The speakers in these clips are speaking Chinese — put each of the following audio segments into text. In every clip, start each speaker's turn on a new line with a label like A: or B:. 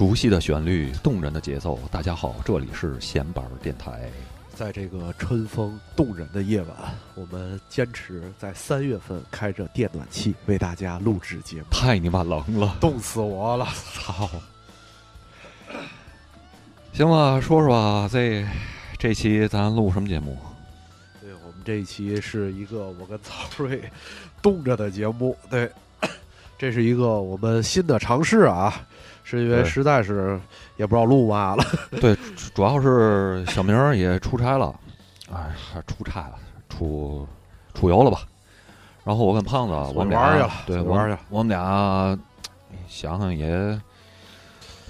A: 熟悉的旋律，动人的节奏。大家好，这里是闲板电台。
B: 在这个春风动人的夜晚，我们坚持在三月份开着电暖气为大家录制节目。
A: 太你妈冷了，
B: 冻死我了！操！
A: 行吧，说说吧，这这期咱录什么节目？
B: 对我们这一期是一个我跟曹睿冻着的节目。对，这是一个我们新的尝试啊，是因为实在是也不知道路嘛了。
A: 对，主要是小明也出差了，哎，出差了，出出游了吧？然后我跟胖子，我们俩
B: 玩去了
A: 对，
B: 玩去
A: 了我们俩想想也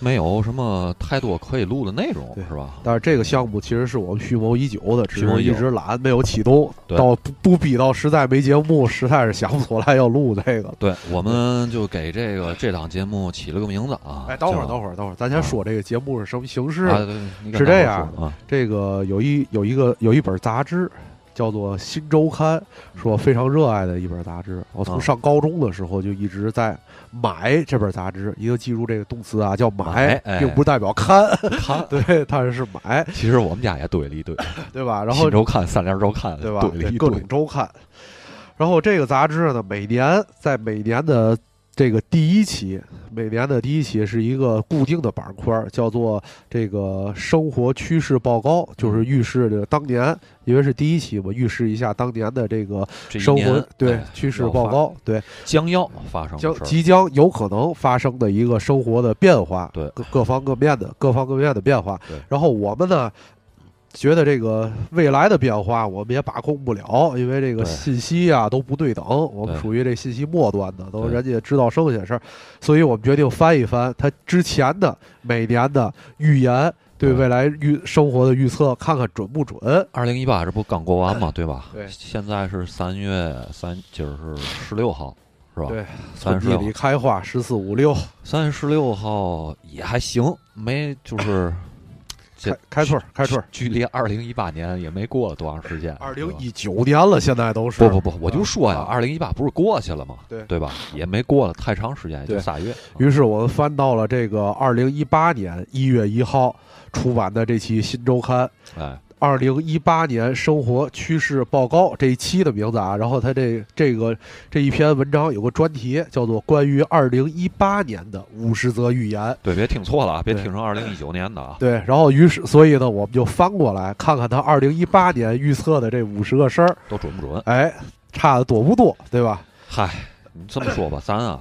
A: 没有什么太多可以录的内容，是吧？
B: 但是这个项目其实是我们蓄谋已久的，只是一直懒，没有启动。
A: 对
B: 到不不逼到实在没节目，实在是想不出来要录这个。
A: 对，我们就给这个这档节目起了个名字啊。
B: 哎，等会儿，等会儿，等会儿，咱先说这个节目是什么形式。
A: 啊，
B: 是这样
A: 啊，
B: 这个有一有一个有一本杂志，叫做《新周刊》，是我非常热爱的一本杂志。我从
A: 啊
B: 上高中的时候就一直在买这本杂志，一定记住这个动词啊，叫买并不代表看。
A: 看，
B: 对，它是买，
A: 其实我们家也对了一对，
B: 对吧？然后
A: 新周刊、三联周刊，
B: 对吧？各种，周刊。然后这个杂志呢，每年在每年的这个第一期，每年的第一期是一个固定的板块，叫做这个生活趋势报告，就是预示着当年，因为是第一期嘛，预示一下当年的这个生活对
A: 哎
B: 趋势报告，对。
A: 将要发生
B: 将即将有可能发生的一个生活的变化，
A: 对。
B: 各各方各面的各方各面的变化。
A: 对。
B: 然后我们呢，觉得这个未来的变化我们也把控不了，因为这个信息啊都不对等，我们
A: 对
B: 属于这信息末端的，都
A: 对
B: 人家知道剩下事儿，所以我们决定翻一翻他之前的每年的预言。对
A: 对
B: 未来预生活的预测，看看准不准？
A: 二零一八这不刚过完嘛，对吧？
B: 对
A: 现在是三月三，今儿是十六号，是吧？
B: 对，
A: 三十六
B: 开花，十四五六，
A: 三月十六号也还行，没就是这
B: 开开春儿开春儿。
A: 距离二零一八年也没过了多长时间。
B: 二零一九年了，现在都是
A: 不不不，我就说呀，
B: 啊
A: 二零一八不是过去了吗？
B: 对
A: 对吧？也没过了太长时间，也就仨月。
B: 于是我们翻到了这个二零一八年一月一号出版的这期新周刊
A: 哎，《
B: 二零一八年生活趋势报告》这一期的名字啊。然后他这这个这一篇文章有个专题，叫做《关于二零一八年的五十则预言》。
A: 对，别听错了啊，别听成二零一九年的啊。
B: 对，然后于是所以呢，我们就翻过来看看他二零一八年预测的这五十个事儿，
A: 都准不准？
B: 哎，差的多不多，对吧？
A: 嗨，你这么说吧，咱啊，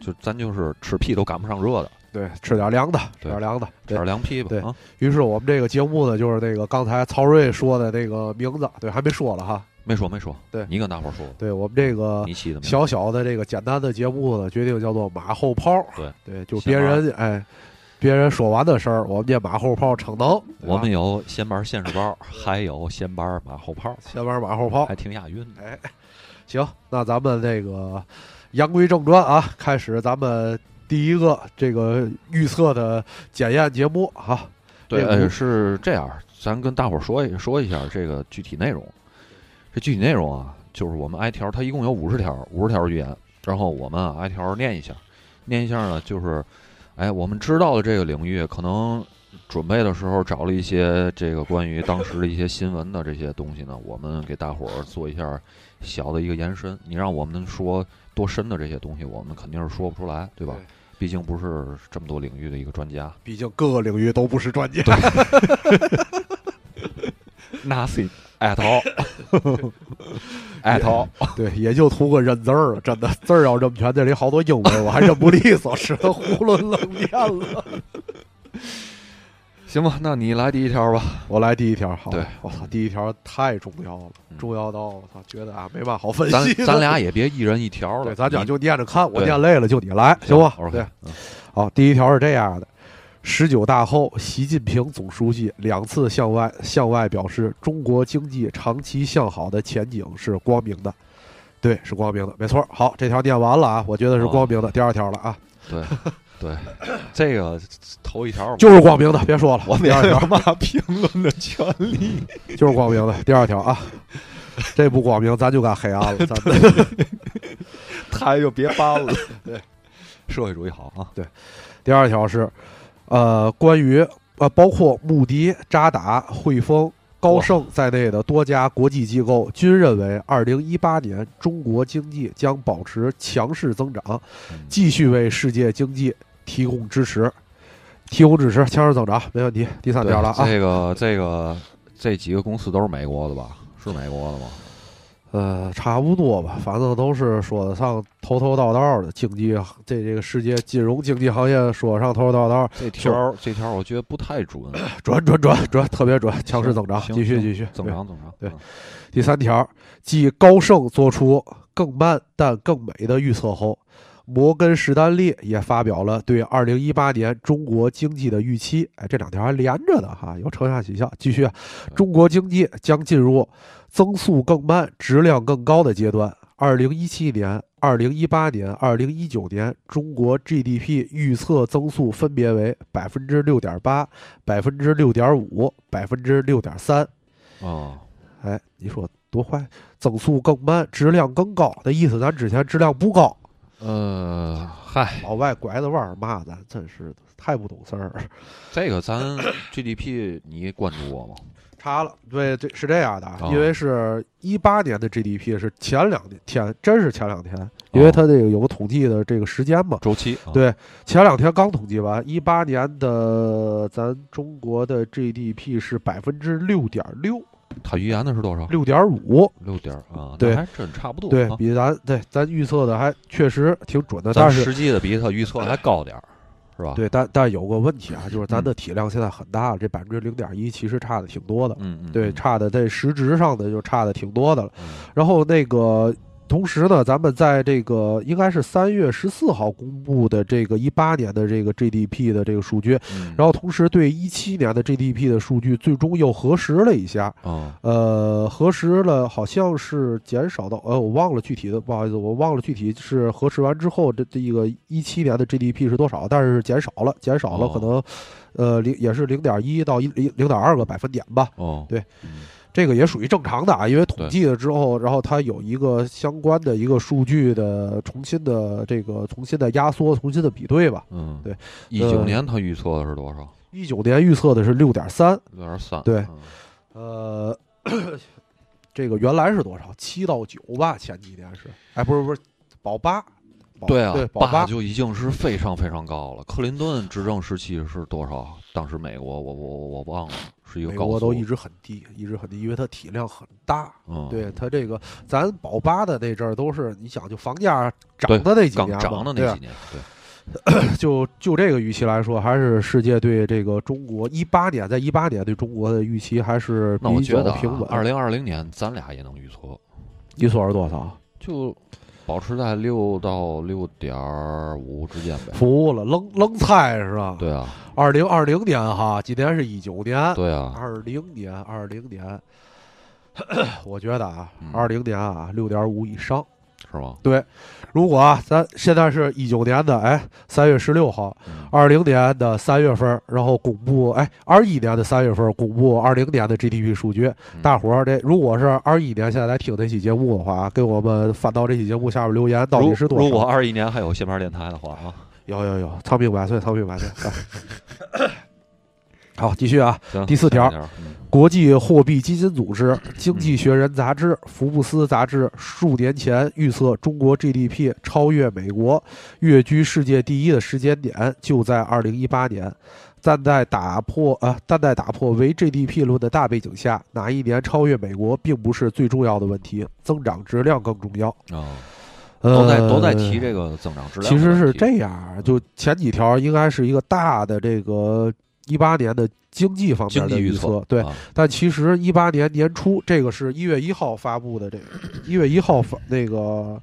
A: 就咱就是吃屁都赶不上热的，
B: 对，吃点凉的，吃点凉的。
A: 吃点凉皮吧。
B: 对
A: 啊，
B: 于是我们这个节目呢，就是那个刚才曹睿说的那个名字，对，还没说了哈。
A: 没说没说，
B: 对
A: 你跟大伙儿说，
B: 对我们这个小小的这个简单的节目呢，决定叫做马后炮。
A: 对
B: 对，就别人哎，别人说完的事儿，我们这马后炮逞能。
A: 我们有先班现实包，还有先班马后炮，
B: 先玩马后炮
A: 还。挺押韵的。
B: 哎，行，那咱们这个言归正传啊，开始咱们第一个这个预测的检验节目哈。
A: 对，呃，是这样，咱跟大伙儿说一说一下这个具体内容。这具体内容啊，就是我们挨条，它一共有五十条，五十条预言，然后我们啊挨条念一下，念一下呢，就是，哎，我们知道的这个领域，可能准备的时候找了一些这个关于当时的一些新闻的这些东西呢，我们给大伙儿做一下小的一个延伸。你让我们说多深的这些东西，我们肯定是说不出来，对吧？
B: 对
A: 毕竟不是这么多领域的一个专家。
B: 毕竟各个领域都不是专家。
A: Nothing at all。at all。
B: 对，也就图个认字儿了。真的，字儿要认不全，这里好多英文我还认不利索，使得囫囵愣念了。
A: 行吧，那你来第一条吧。
B: 我来第一条，好，
A: 对
B: 我操，第一条太重要了，
A: 嗯
B: 重要到我操，觉得啊没嘛好分析咱。
A: 咱俩也别一人一条了，
B: 对，咱俩
A: 你
B: 就念着看，我念累了就你来，行吧
A: ？OK，
B: 对，
A: 嗯
B: 好，第一条是这样的：十九大后，习近平总书记两次向外向外表示，中国经济长期向好的前景是光明的。对，是光明的，没错。好，这条念完了啊，我觉得是光明的。第二条了啊，
A: 对对，这个头一条
B: 就是光明的，别说了。
A: 我们
B: 第二
A: 有嘛评论的权利。
B: 就是光明的。第二条啊，这不光明，咱就干黑暗了。咱们
A: 他就别搬了。
B: 对，
A: 社会主义好啊。
B: 对第二条是，呃，关于呃，包括穆迪、渣打、汇丰、高盛在内的多家国际机构均认为，二零一八年中国经济将保持强势增长，
A: 嗯
B: 继续为世界经济提供支持。提供支持，强势增长，没问题。第三条了啊，
A: 这个这个这几个公司都是美国的吧？是美国的吗？
B: 呃，差不多吧，反正都是说得上头头道道的经济，这这个世界金融经济行业说上头头道道，
A: 这条这条我觉得不太准，
B: 准准准准，特别准，强势增长，继续继续，
A: 增长增长。
B: 对
A: 嗯
B: 第三条，继高盛做出更慢但更美的预测后，摩根士丹利也发表了对二零一八年中国经济的预期。哎，这两条还连着的哈，有承上启效。继续啊，中国经济将进入增速更慢、质量更高的阶段。二零一七年、二零一八年、二零一九年，中国 GDP 预测增速分别为百分之六点八、百分之六点五、百分之六点三。
A: 哦，
B: 哎，你说多坏？增速更慢，质量更高的意思，咱之前质量不高，
A: 呃，嗨，
B: 老外拐着弯儿骂咱，真是太不懂事儿了。
A: 这个咱 GDP 你关注过吗？
B: 查了，对，这是这样的啊，
A: 哦
B: 因为是一八年的 GDP 是前两天，真是前两天，因为它这个有个统计的这个时间嘛。
A: 周期啊
B: 对，前两天刚统计完，一八年的咱中国的 GDP 是百分之六点六，
A: 它预言的是多少？
B: 六点五，
A: 六点啊，
B: 对
A: 还真差不多。
B: 对
A: 啊
B: 比咱对咱预测的还确实挺准的，但是
A: 实际的比他预测还高点儿，是吧？，
B: 对，但但有个问题啊，就是咱的体量现在很大了，这百分之零点一其实差的挺多的。
A: 嗯嗯，
B: 对，
A: 嗯
B: 差的在实质上的就差的挺多的了。
A: 嗯
B: 然后那个，同时呢，咱们在这个应该是三月十四号公布的这个一八年的这个 GDP 的这个数据，
A: 嗯
B: 然后同时对一七年的 GDP 的数据最终又核实了一下，
A: 哦
B: 呃，核实了好像是减少到，呃，我忘了具体的，不好意思，我忘了具体是核实完之后这这一个一七年的 GDP 是多少，但是减少了，减少了
A: 哦
B: 可能，呃，零也是零点一到一零零点二个百分点吧。
A: 哦，
B: 对
A: 嗯，
B: 这个也属于正常的啊，因为统计了之后，然后它有一个相关的一个数据的重新的这个重新的压缩、重新的比对吧。
A: 嗯，
B: 对，
A: 一九
B: 呃
A: 年它预测的是多少？
B: 一九年预测的是六点三，
A: 六点三。
B: 对
A: 嗯
B: 呃，这个原来是多少？七到九吧，前几年是，哎，不是不是，保八，保
A: 对啊
B: 对，，保八，
A: 就已经是非常非常高了。克林顿执政时期是多少？当时美国我我我忘了，是一个
B: 美国都一直很低，一直很低，因为它体量很大。
A: 嗯，
B: 对它这个，咱保八的那阵儿都是，你想就房价涨的那几年
A: 涨的那几年，对，
B: 就就这个预期来说，还是世界对这个中国一八年，在一八年对中国的预期还是
A: 那我
B: 比
A: 觉得
B: 平稳。
A: 二零二零年咱俩也能预测，
B: 预测是多少？
A: 就保持在六到六点五之间呗。
B: 服了，愣愣猜是吧？。
A: 对啊，
B: 二零二零年哈，今年是一九年，
A: 对啊，
B: 二零年，二零年，我觉得啊
A: 嗯，
B: 二零年啊，六点五以上。
A: 是吗？
B: 对，如果啊，咱现在是一九年的，哎，三月十六号，
A: 嗯
B: 二零年的三月份，然后公布，哎，二一年的三月份公布二零年的 GDP 数据。
A: 嗯
B: 大伙儿这如果是二一年现在来听这期节目的话，给我们翻到这期节目下面留言，到底是多少？
A: 如如果二一年还有新牌电台的话啊，
B: 有有有，长命百岁，长命百岁。啊好，继续啊。第四条国际货币基金组织、经济学人杂志、福布斯杂志数年前预测中国 GDP 超越美国，跃居世界第一的时间点就在二零一八年。但在打破啊，但在打破唯 GDP 论的大背景下，哪一年超越美国并不是最重要的问题，增长质量更重要。
A: 啊，
B: 呃、
A: 都在都在提这个增长质量。
B: 其实是这样，就前几条应该是一个大的这个一八年的经济方面的
A: 预
B: 测，对。
A: 啊
B: 但其实一八年年初，这个是一月一号发布的，这个一月一号发那个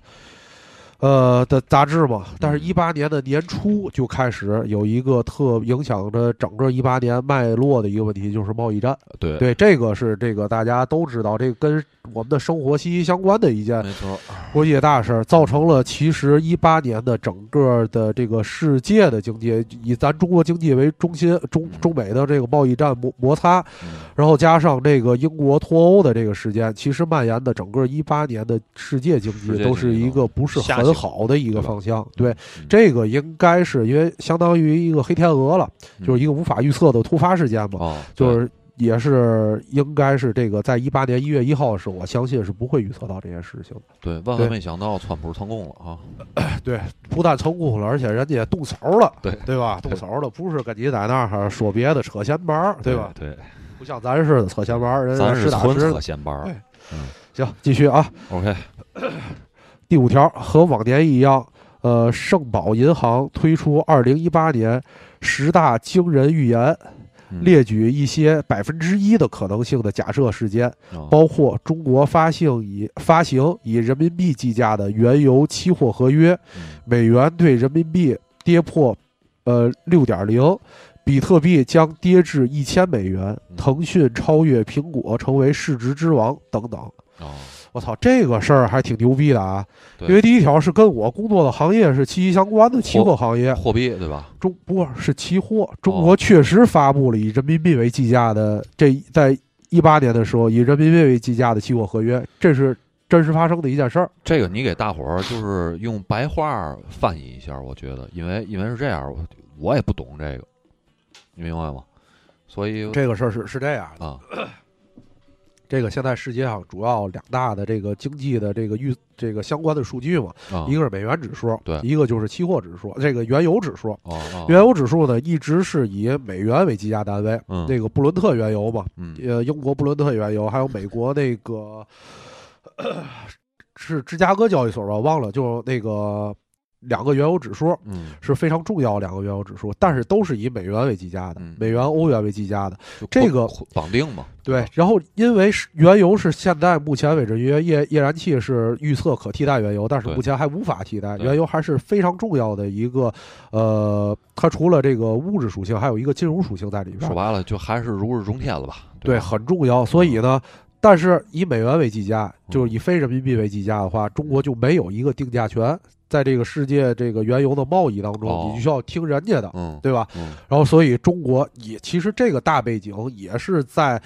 B: 呃的杂志嘛。但是，
A: 嗯。
B: 一八年的年初就开始有一个特影响着整个一八年脉络的一个问题，就是贸易战。
A: 对。
B: 对，这个是这个大家都知道，这个跟我们的生活息息相关的一件
A: 没错，
B: 国际大事儿，造成了其实一八年的整个的这个世界的经济，以咱中国经济为中心，中中美的这个贸易战摩摩擦，
A: 嗯。
B: 然后加上这个英国脱欧的这个事件，其实蔓延的整个一八年的世界经济都是一个不是很好的一个方向。对，
A: 嗯
B: 这个应该是因为相当于一个黑天鹅了，就是一个无法预测的突发事件嘛，
A: 哦，
B: 就是。也是应该是这个，在一八年一月一号的时候，我相信是不会预测到这件事情的。
A: 对，万万没想到川普成功了啊！
B: 对，不但成功了，而且人家动手了，
A: 对
B: 对吧？动手了，不是跟你在那儿说别的扯闲班儿，对吧？
A: 对，
B: 不像咱似的扯闲班儿，人家
A: 咱是纯
B: 实打实
A: 扯闲班儿
B: 对。行，继续啊。
A: OK，
B: 第五条和往年一样，呃，盛宝银行推出二零一八年十大惊人预言，
A: 嗯
B: 列举一些百分之一的可能性的假设事件，
A: 哦
B: 包括中国发行以发行以人民币计价的原油期货合约，
A: 嗯
B: 美元对人民币跌破呃六点零，比特币将跌至一千美元，
A: 嗯
B: 腾讯超越苹果成为市值之王等等。
A: 哦，
B: 我操，这个事儿还挺牛逼的啊！因为第一条是跟我工作的行业是息息相关的期货行业，
A: 货币对吧？
B: 中不是期货，中国确实发布了以人民币为计价的这在一八年的时候以人民币为计价的期货合约，这是真实发生的一件事儿。
A: 这个你给大伙儿就是用白话翻译一下，我觉得，因为因为是这样，我我也不懂这个，你明白吗？所以
B: 这个事儿是是这样的，
A: 啊，
B: 这个现在世界上主要两大的这个经济的这个预这个相关的数据嘛，
A: 啊
B: 一个是美元指数，
A: 对
B: 一个就是期货指数，这个原油指数。
A: 哦哦，
B: 原油指数呢，一直是以美元为计价单位，
A: 嗯
B: 那个布伦特原油嘛，
A: 嗯
B: 呃，英国布伦特原油，还有美国那个、是芝加哥交易所吧，忘了，就那个两个原油指数
A: 嗯，
B: 是非常重要的两个原油指数，但是都是以美元为计价的，
A: 嗯
B: 美元、欧元为计价的。这个
A: 绑绑定嘛，
B: 对，然后因为是原油是现在目前为止，因为液液燃气是预测可替代原油，但是目前还无法替代。原油还是非常重要的一个，呃，它除了这个物质属性，还有一个金融属性在里边
A: 说。白了就还是如日中天了吧？
B: 对，
A: 吧
B: 很重要。所以呢，但是以美元为计价，
A: 嗯
B: 就是以非人民币为计价的话，中国就没有一个定价权，在这个世界这个原油的贸易当中，
A: 哦
B: 你就需要听人家的，
A: 嗯，
B: 对吧？
A: 嗯
B: 然后，所以中国也其实这个大背景也是在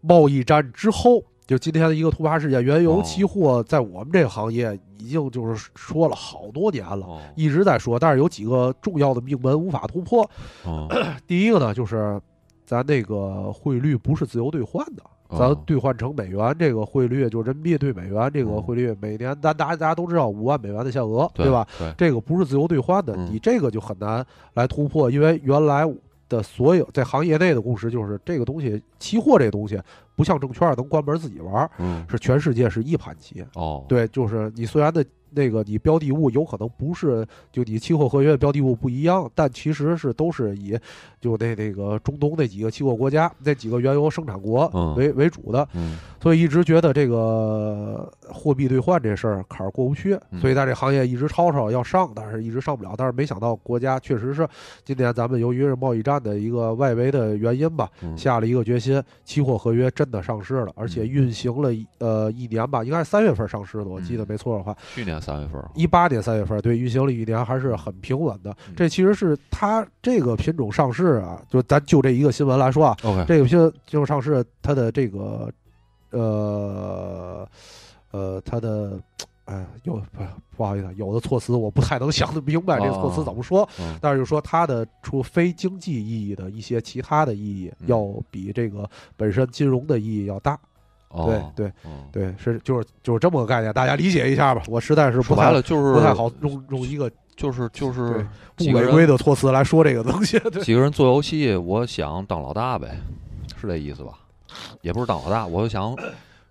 B: 贸易战之后。就今天的一个突发事件，原油
A: 哦
B: 期货在我们这个行业已经就是说了好多年了，
A: 哦
B: 一直在说，但是有几个重要的命门无法突破。
A: 哦，
B: 第一个呢，就是咱那个汇率不是自由兑换的，
A: 哦
B: 咱兑换成美元这个汇率，就是人民币兑美元这个汇率，每年咱大家大家都知道五万美元的限额，
A: 对
B: 吧？？
A: 对，
B: 这个不是自由兑换的，
A: 嗯
B: 你这个就很难来突破，因为原来的所有在行业内的共识就是，这个东西期货这东西不像证券能关门自己玩，
A: 嗯，
B: 是全世界是一盘棋。
A: 哦，
B: 对，就是你虽然的那个你标的物有可能不是就你期货合约的标的物不一样，但其实是都是以就那那个中东那几个期货国家那几个原油生产国
A: 嗯。
B: 为、为主的，
A: 嗯。
B: 所以一直觉得这个货币兑换这事儿坎儿过不去，
A: 嗯。
B: 所以在这行业一直吵吵要上，但是一直上不了。但是没想到国家确实是今年咱们由于是贸易战的一个外围的原因吧，
A: 嗯，
B: 下了一个决心，期货合约真的上市了，而且
A: 嗯
B: 运行了一呃一年吧，应该是三月份上市的，我记得
A: 嗯
B: 没错的话，
A: 去年三月份，
B: 一八年三月份对运行了一年还是很平稳的。
A: 嗯
B: 这其实是它这个品种上市啊，就咱就这一个新闻来说啊这个品种上市它的这个呃呃它的。哎，有不不好意思，有的措辞我不太能想得明白，这个措辞怎么说？
A: 嗯
B: 但是就说它的除非经济意义的一些其他的意义，
A: 嗯
B: 要比这个本身金融的意义要大。
A: 哦，
B: 对对
A: 哦，
B: 对，是就是就是这么个概念，大家理解一下吧。我实在是不太
A: 了就是
B: 不太好用用一个
A: 就是就是
B: 不违规的措辞来说这个东西。
A: 几个人做游戏，我想当老大呗，是这意思吧？也不是当老大，我就想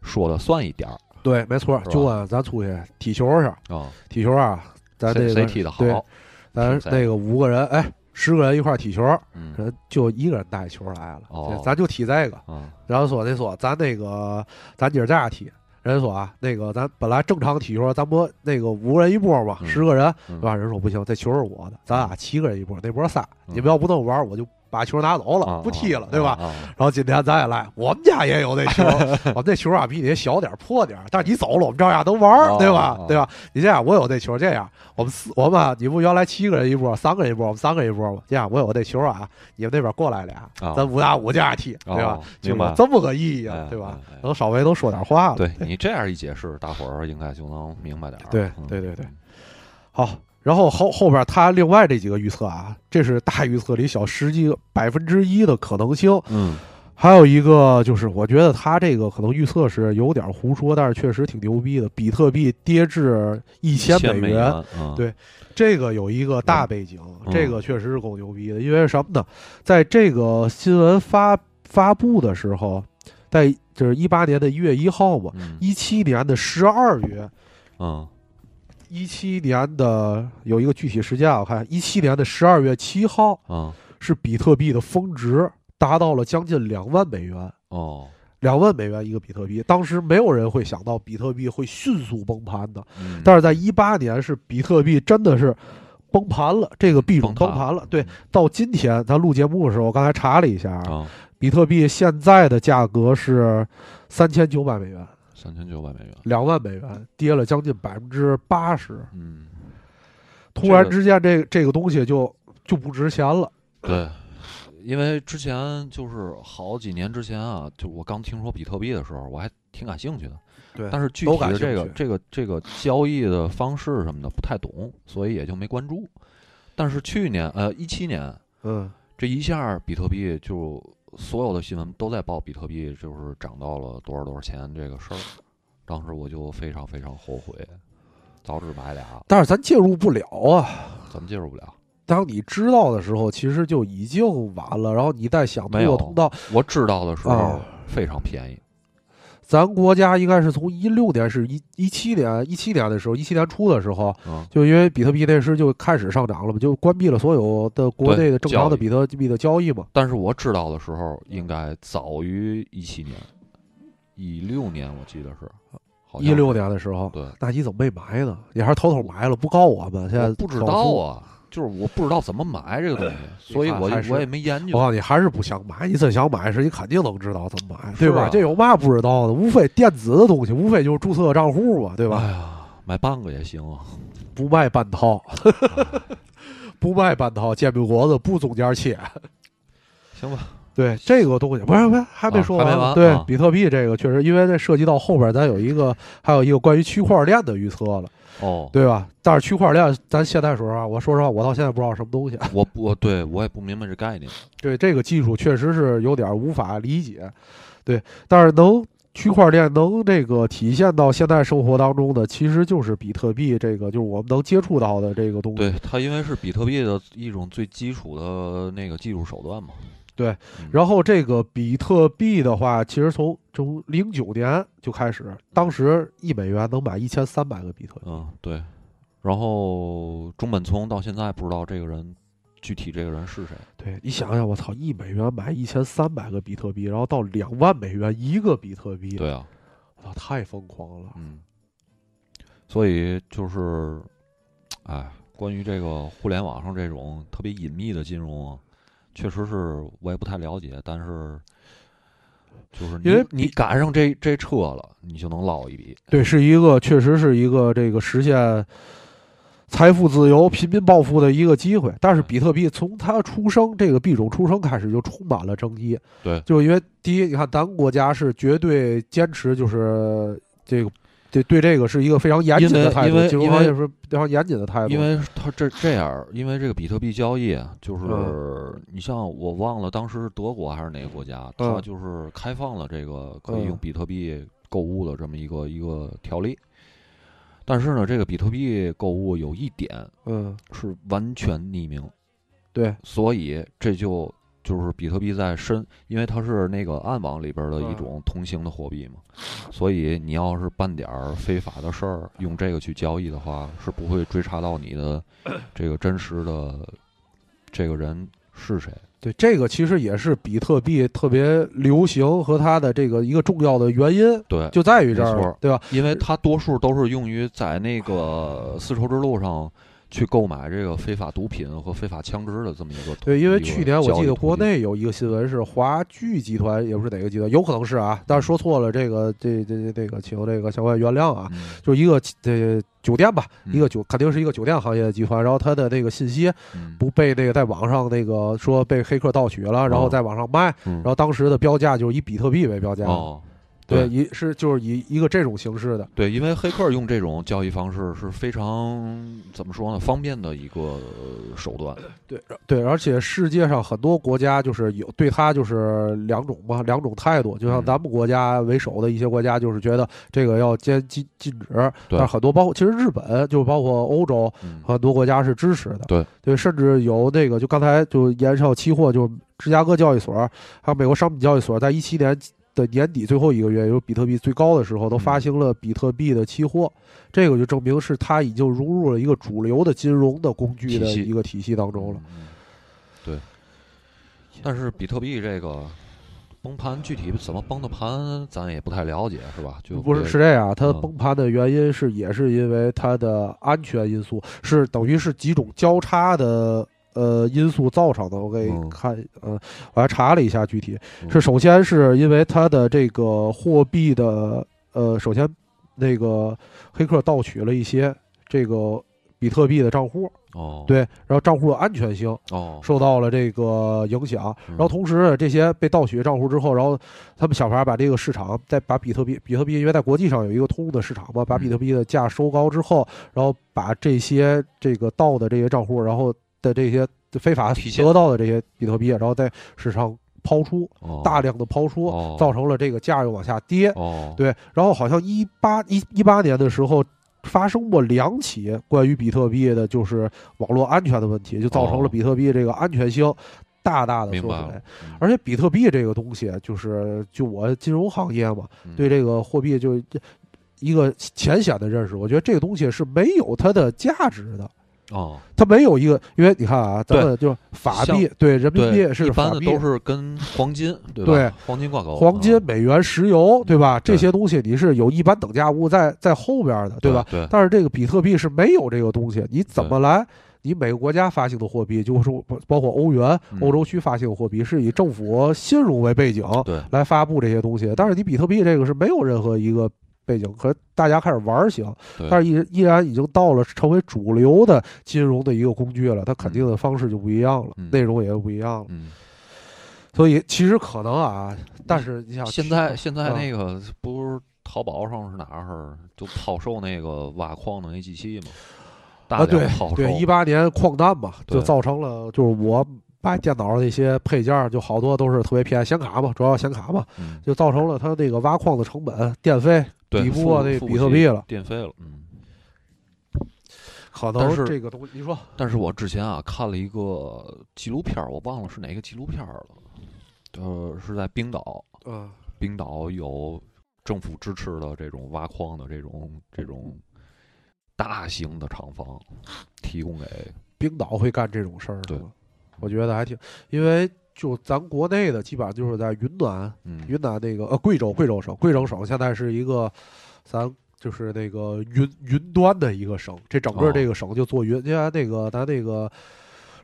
A: 说的算一点儿
B: 对，没错就问咱出去踢球去，
A: 啊。
B: 踢球啊，咱这个
A: 踢好？
B: 咱那个五个人，哎，十个人一块儿踢球，
A: 嗯
B: 人就一个人带球来了，
A: 哦
B: 咱就踢这个。
A: 啊
B: 然后说那说咱那个咱今儿这样踢，人说啊，那个咱本来正常踢球，咱不那个五个人一波嘛，
A: 嗯
B: 十个人，
A: 嗯
B: 对吧？人说不行，这球是我的，咱俩七个人一波，那波仨，
A: 嗯
B: 你们要不那么玩，我就把球拿走了，
A: 啊
B: 不踢了，
A: 啊
B: 对吧？然后今天咱也来，我们家也有那球，我们那球啊比你小点破点，但是你走了，我们照样能玩对吧
A: 哦？
B: 对吧？你这样，我有那球，这样我们四我们啊你不原来七个人一波，三个人一波，我们三个人一波吗？这样我有那球啊，你们那边过来俩，
A: 啊
B: 咱五打五这样踢，对吧
A: 明白
B: 这么个意义
A: 哎
B: 啊，对吧？能稍微能说点话了。
A: 对你这样一解释，大伙儿应该就能明白点儿。
B: 对
A: 嗯
B: 对对对好，然后后后边他另外这几个预测啊，这是大预测里小十几个百分之一的可能性。
A: 嗯
B: 还有一个就是，我觉得他这个可能预测是有点胡说，但是确实挺牛逼的。比特币跌至一千
A: 千
B: 美元，对这个有一个大背景，
A: 嗯
B: 这个确实是够牛逼的。因为什么呢？在这个新闻发发布的时候，在就是一八年的一月一号嘛，
A: 嗯
B: 一七年的十二月，
A: 嗯
B: 一七年的有一个具体时间啊，我看一七年的十二月七号
A: 啊
B: 是比特币的峰值达到了将近两万美元。
A: 哦，
B: 两万美元一个比特币，当时没有人会想到比特币会迅速崩盘的。
A: 嗯
B: 但是在一八年，是比特币真的是崩盘了，这个币种
A: 崩
B: 盘了。对，到今天咱录节目的时候，我刚才查了一下，
A: 啊，
B: 比特币现在的价格是三千九百美元，
A: 三千九百美元，
B: 两万美元，跌了将近百分之八十。
A: 嗯，
B: 突然之间，这这个东西就就不值钱了。
A: 对，因为之前就是好几年之前啊，就我刚听说比特币的时候，我还挺感兴趣的。
B: 对
A: 但是具
B: 都
A: 体的这个这个这个交易的方式什么的不太懂，所以也就没关注。但是去年呃一七年
B: 嗯，
A: 这一下比特币就所有的新闻都在报比特币就是涨到了多少多少钱这个事儿，当时我就非常非常后悔，早知买俩，
B: 但是咱介入不了啊。
A: 咱们介入不了。
B: 当你知道的时候，其实就已经晚了。然后你再想通
A: 没有
B: 过通道，
A: 我知道的时候
B: 啊
A: 非常便宜，
B: 咱国家应该是从一六年是一一七年一七年的时候，一七年初的时候，
A: 嗯，
B: 就因为比特币那时就开始上涨了嘛，就关闭了所有的国内的正常的比特币的交易嘛。
A: 但是我知道的时候应该早于一七年，一六年我记得是，好像
B: 一六年的时候，
A: 对，
B: 那你怎么没买呢？你还是偷偷买了，不告我们？现在
A: 我不知道啊，就是我不知道怎么买这个东西，所以我
B: 还是
A: 我也没研究。
B: 我告诉你，还是不想买。你真想买时，你肯定能知道怎么买，对吧？
A: 啊
B: 这有嘛不知道的？无非电子的东西，无非就是注册个账户嘛，对吧？
A: 哎呀，买半个也行啊。
B: 不卖半套，不卖半套，煎饼果子不中间切。
A: 行吧，
B: 对这个东西，不是不是还没说
A: 啊
B: 完呢。对、
A: 啊
B: 比特币这个确实，因为这涉及到后边咱有一个还有一个关于区块链的预测了，
A: 哦，
B: 对吧？但是区块链，咱现在说实话，我说实话，我到现在不知道什么东西。
A: 我不我对我也不明白这概念。
B: 对这个技术确实是有点无法理解。对，但是能区块链能这个体现到现在生活当中的，其实就是比特币这个，就是我们能接触到的这个东西。
A: 对，它因为是比特币的一种最基础的那个技术手段嘛。
B: 对
A: 嗯，
B: 然后这个比特币的话，其实从从零九年就开始，当时一美元能买一千三百个比特币。
A: 嗯，对。然后中本聪到现在不知道这个人具体这个人是谁。
B: 对你想想，我操，一美元买一千三百个比特币，然后到两万美元一个比特币，
A: 对啊，
B: 我操，太疯狂了。
A: 嗯。所以就是，哎，关于这个互联网上这种特别隐秘的金融啊，确实是我也不太了解，但是就是
B: 因为
A: 你赶上这这车了，你就能捞一笔。
B: 对，是一个确实是一个这个实现财富自由、平民暴富的一个机会。但是比特币从它出生这个币种出生开始就充满了争议。
A: 对
B: 就因为第一，你看咱们国家是绝对坚持就是这个。对对，这个是一个非常严谨的态度，
A: 因为
B: 金融
A: 因为
B: 行业是非常严谨的态度。
A: 因为它这这样，因为这个比特币交易啊，就是、
B: 嗯
A: 你像我忘了当时是德国还是哪个国家，它
B: 嗯
A: 就是开放了这个可以用
B: 嗯
A: 比特币购物的这么一个一个条例。但是呢，这个比特币购物有一点
B: 嗯，
A: 是完全匿名，
B: 对，
A: 所以这就就是比特币在深，因为它是那个暗网里边的一
B: 嗯
A: 种通行的货币嘛，所以你要是办点儿非法的事儿，用这个去交易的话，是不会追查到你的 这个真实的这个人是谁。
B: 对，这个其实也是比特币特别流行和它的这个一个重要的原因，
A: 对，
B: 就在于这儿，对吧？
A: 因为它多数都是用于在那个丝绸之路上去购买这个非法毒品和非法枪支的这么一个
B: 对，因为去年我记得国内有一个新闻是华聚集团，也不是哪个集团，有可能是啊，但是说错了，这个这这这这个，请这个相关原谅啊，
A: 嗯
B: 就是一个这酒店吧，
A: 嗯
B: 一个酒肯定是一个酒店行业的集团，然后他的那个信息
A: 嗯
B: 不被那个在网上那个说被黑客盗取了，然后
A: 哦
B: 在网上卖，
A: 嗯
B: 然后当时的标价就是以比特币为标价，对一是就是以一个这种形式的，
A: 对，因为黑客用这种交易方式是非常怎么说呢，方便的一个呃手段。
B: 对对，而且世界上很多国家就是有对他就是两种嘛，两种态度。就像
A: 嗯
B: 咱们国家为首的一些国家，就是觉得这个要禁禁禁止，
A: 对
B: 很多包括其实日本，就包括欧洲
A: 嗯
B: 很多国家是支持的。
A: 对
B: 对，甚至有那个就刚才就延少期货，就芝加哥交易所还有美国商品交易所，在一七年。的年底最后一个月，也就是比特币最高的时候，都发
A: 嗯
B: 行了比特币的期货，这个就证明是它已经融入了一个主流的金融的工具的一个体系当中了。
A: 嗯对，但是比特币这个崩盘具体怎么崩的盘，咱也不太了解，是吧？就
B: 不是是这样，它
A: 嗯
B: 崩盘的原因是也是因为它的安全因素，是等于是几种交叉的呃因素造成的。我给看，呃，我还查了一下具体。
A: 嗯。
B: 是首先是因为它的这个货币的呃，首先那个黑客盗取了一些这个比特币的账户，
A: 哦，
B: 对，然后账户的安全性
A: 哦，
B: 受到了这个影响。
A: 嗯。
B: 然后同时这些被盗取账户之后，然后他们想法把这个市场再把比特币，比特币因为在国际上有一个通用的市场嘛，把比特币的价收高之后，然后把这些这个盗的这些账户，然后的这些非法得到的这些比特币，然后在市场抛出，
A: 哦
B: 大量的抛出，
A: 哦
B: 造成了这个价又往下跌。
A: 哦，
B: 对，然后好像一八一一八年的时候。发生过两起关于比特币的，就是网络安全的问题，就造成了
A: 哦
B: 比特币这个安全性大大的缩水而且比特币这个东西，就是就我金融行业嘛，
A: 嗯
B: 对这个货币就一个浅显的认识，我觉得这个东西是没有它的价值的。
A: 哦，
B: 它没有一个，因为你看啊，咱们就法币对人民，币是
A: 一般的都是跟黄金，对吧？
B: 对
A: 黄金挂钩，
B: 黄金、
A: 嗯
B: 美元、石油，对吧？这些东西你是有一般等价物在在后边的，对吧？？
A: 对，
B: 但是这个比特币是没有这个东西，你怎么来？你每个国家发行的货币，就是说包括欧元、
A: 嗯
B: 欧洲区发行的货币，是以政府信用为背景
A: 对，
B: 来发布这些东西。但是你比特币这个是没有任何一个背景，可大家开始玩儿行，但是依依然已经到了成为主流的金融的一个工具了，它肯定的方式就不一样了，
A: 嗯。
B: 内容也不一样了。
A: 嗯，
B: 所以其实可能啊，但是你想
A: 现在现在
B: 啊
A: 那个不是淘宝上是哪儿就抛售那个挖矿的那机器嘛？大
B: 啊，对对，一八年矿难嘛，就造成了就是我买电脑那些配件儿，就好多都是特别便宜，显卡嘛，主要显卡嘛，
A: 嗯，
B: 就造成了它那个挖矿的成本、电费
A: 对，
B: 抵不过那比特币了。
A: 电费了，嗯。
B: 可能
A: 但是
B: 这个东西，你说
A: 但是我之前啊看了一个纪录片儿，我忘了是哪个纪录片儿了，呃，是在冰岛，
B: 嗯，
A: 冰岛有政府支持的这种挖矿的这种这种大型的厂房，提供给
B: 冰岛会干这种事儿，
A: 对
B: 我觉得还挺，因为就咱国内的基本上就是在云南，
A: 嗯。
B: 云南那个呃贵州贵州省，贵州省现在是一个咱就是那个云云端的一个省，这整个
A: 哦
B: 这个省就做云。现在那个咱那个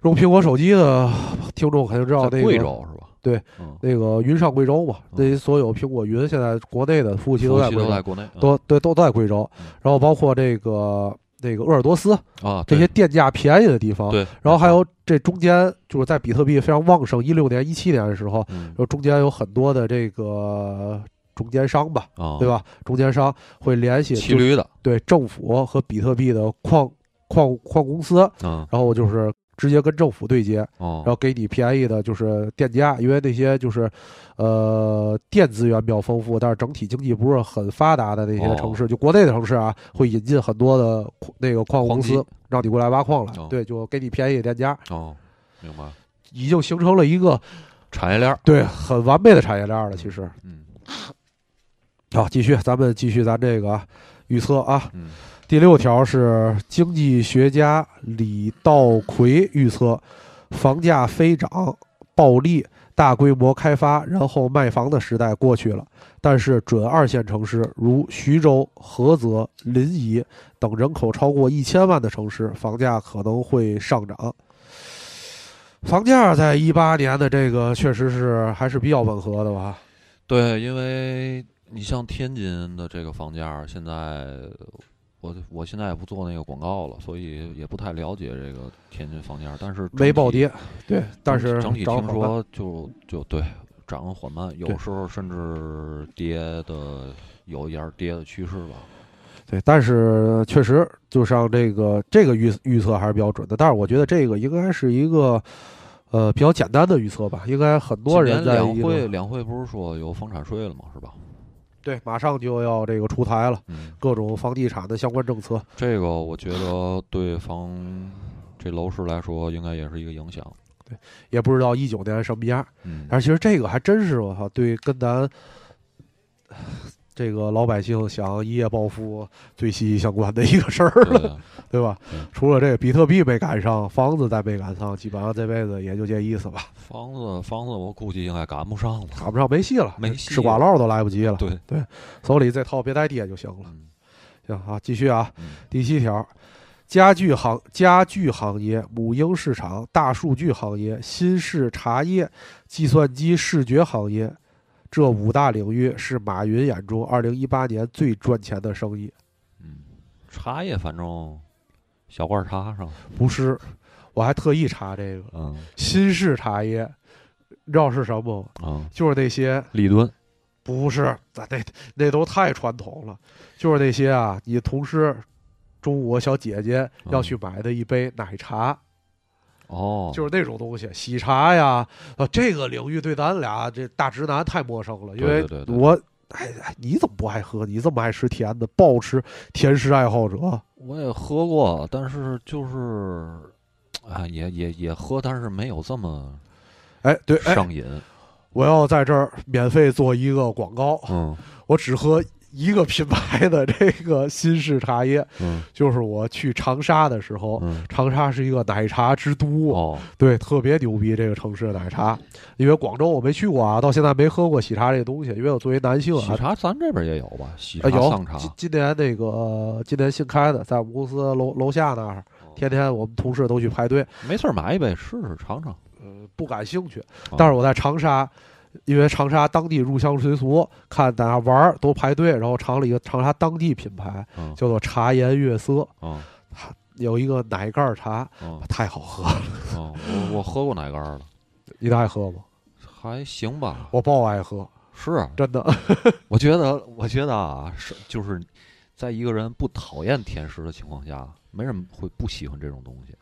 B: 用苹果手机的听众肯定知道那个
A: 贵州是吧？
B: 对，
A: 嗯，
B: 那个云上贵州嘛，
A: 嗯。
B: 那所有苹果云现在国内的服务器都在贵州，
A: 都在国内，嗯。
B: 都对都都在贵州。
A: 嗯，
B: 然后包括这个那个鄂尔多斯
A: 啊，
B: 这些电价便宜的地方，
A: 对，
B: 然后还有这中间就是在比特币非常旺盛，一六年、一七年的时候，
A: 嗯
B: 然后中间有很多的这个中间商吧，
A: 啊，
B: 对？吧？中间商会联系
A: 骑驴的，
B: 对政府和比特币的矿矿矿公司，
A: 嗯
B: 然后就是直接跟政府对接，
A: 哦，
B: 然后给你便宜的就是电价，因为那些就是呃电资源比较丰富，但是整体经济不是很发达的那些城市，就国内的城市啊，会引进很多的那个矿公司，让你过来挖矿来，
A: 哦。
B: 对，就给你便宜的电价，
A: 哦，明白，
B: 已经形成了一个
A: 产业链儿，
B: 对很完备的产业链了。其实，
A: 嗯。
B: 好，继续，咱们继续咱这个预测啊。
A: 嗯
B: 第六条是经济学家李道奎预测，房价飞涨暴利，大规模开发然后卖房的时代过去了，但是准二线城市如徐州、菏泽、临沂等人口超过一千万的城市，房价可能会上涨。房价在一八年的这个确实是还是比较吻合的吧？
A: 对，因为你像天津的这个房价，现在我我现在也不做那个广告了，所以也不太了解这个天津房价。但是
B: 没暴跌，对，但是
A: 整体听说就就对涨得缓慢，有时候甚至跌的有一点儿跌的趋势吧。
B: 对，但是确实就像这个这个预预测还是比较准的，但是我觉得这个应该是一个呃比较简单的预测吧，应该很多人在
A: 两会两会不是说有房产税了吗？是吧？
B: 对马上就要这个出台了，
A: 嗯，
B: 各种房地产的相关政策。
A: 这个我觉得对房这楼市来说，应该也是一个影响。
B: 对也不知道一九年什么样，
A: 嗯，
B: 但是其实这个还真是我操，对跟咱这个老百姓想一夜暴富最息息相关的一个事儿，
A: 对的
B: 对吧
A: 对？
B: 除了这个比特币没赶上，房子再没赶上，基本上这辈子也就这意思吧，
A: 房子房子，我估计应该赶不上了。
B: 赶不上没戏了，
A: 没戏
B: 吃瓜唠都来不及了。
A: 对对，
B: 手里这套别再跌就行了。
A: 嗯
B: 行啊，继续啊，
A: 嗯
B: 第七条，家具行家具行业、母婴市场、大数据行业、新式茶叶、计算机视觉行业，这五大领域是马云眼中二零一八年最赚钱的生意。
A: 嗯，茶叶反正小罐茶是吧，
B: 不是，我还特意查这个
A: 嗯
B: 新式茶叶，你知道是什么吗？
A: 嗯，
B: 就是那些
A: 立顿，
B: 不是，咱那那都太传统了，就是那些啊，你同事中午小姐姐要去买的一杯奶茶，
A: 哦，
B: 就是那种东西，喜茶呀，啊，这个领域对咱俩这大直男太陌生了，因为
A: 对对对对
B: 我，哎哎，你怎么不爱喝？你这么爱吃甜的，暴吃甜食爱好者，
A: 我也喝过，但是就是，啊，也也也喝，但是没有这么
B: 哎，对，哎，
A: 上瘾。
B: 我要在这儿免费做一个广告，
A: 嗯
B: 我只喝一个品牌的 这个新式茶叶，
A: 嗯
B: 就是我去长沙的时候。
A: 嗯，
B: 长沙是一个奶茶之都，
A: 哦，
B: 对，特别牛逼这个城市的奶茶。因为广州我没去过啊，到现在没喝过喜茶这个东西。因为我作为男性啊，
A: 喜茶咱这边也有吧？喜茶、
B: 啊有今今年那个、呃今年新开的，在我们公司楼楼下那儿，
A: 哦
B: 天天我们同事都去排队。
A: 没事儿买一杯试试尝尝。
B: 呃，不感兴趣，
A: 哦
B: 但是我在长沙。因为长沙当地入乡随俗，看大家玩儿都排队，然后尝了一个长沙当地品牌，
A: 嗯
B: 叫做茶颜悦色，
A: 嗯
B: 有一个奶盖儿茶，
A: 嗯
B: 太好喝了。
A: 嗯，我我喝过奶盖儿的，
B: 你爱喝吗？
A: 还行吧。
B: 我爆爱喝，
A: 是，啊
B: 真的。
A: 我觉得，我觉得啊，是就是，在一个人不讨厌甜食的情况下，没人会不喜欢这种东西，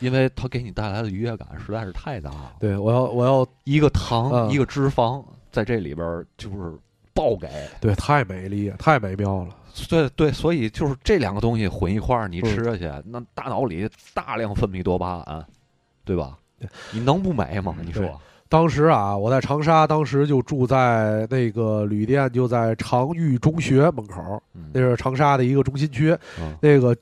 A: 因为它给你带来的愉悦感实在是太大了。
B: 对，我要我要
A: 一个糖，
B: 嗯
A: 一个脂肪，在这里边儿就是爆给。
B: 对，太美丽，太美妙了。
A: 对对，所以就是这两个东西混一块儿，你
B: 嗯
A: 吃下去，那大脑里大量分泌多巴胺，对吧？你能不美吗？你说？
B: 当时啊，我在长沙，当时就住在那个旅店，就在长育中学门口，
A: 嗯
B: 那是长沙的一个中心区。
A: 嗯
B: 那个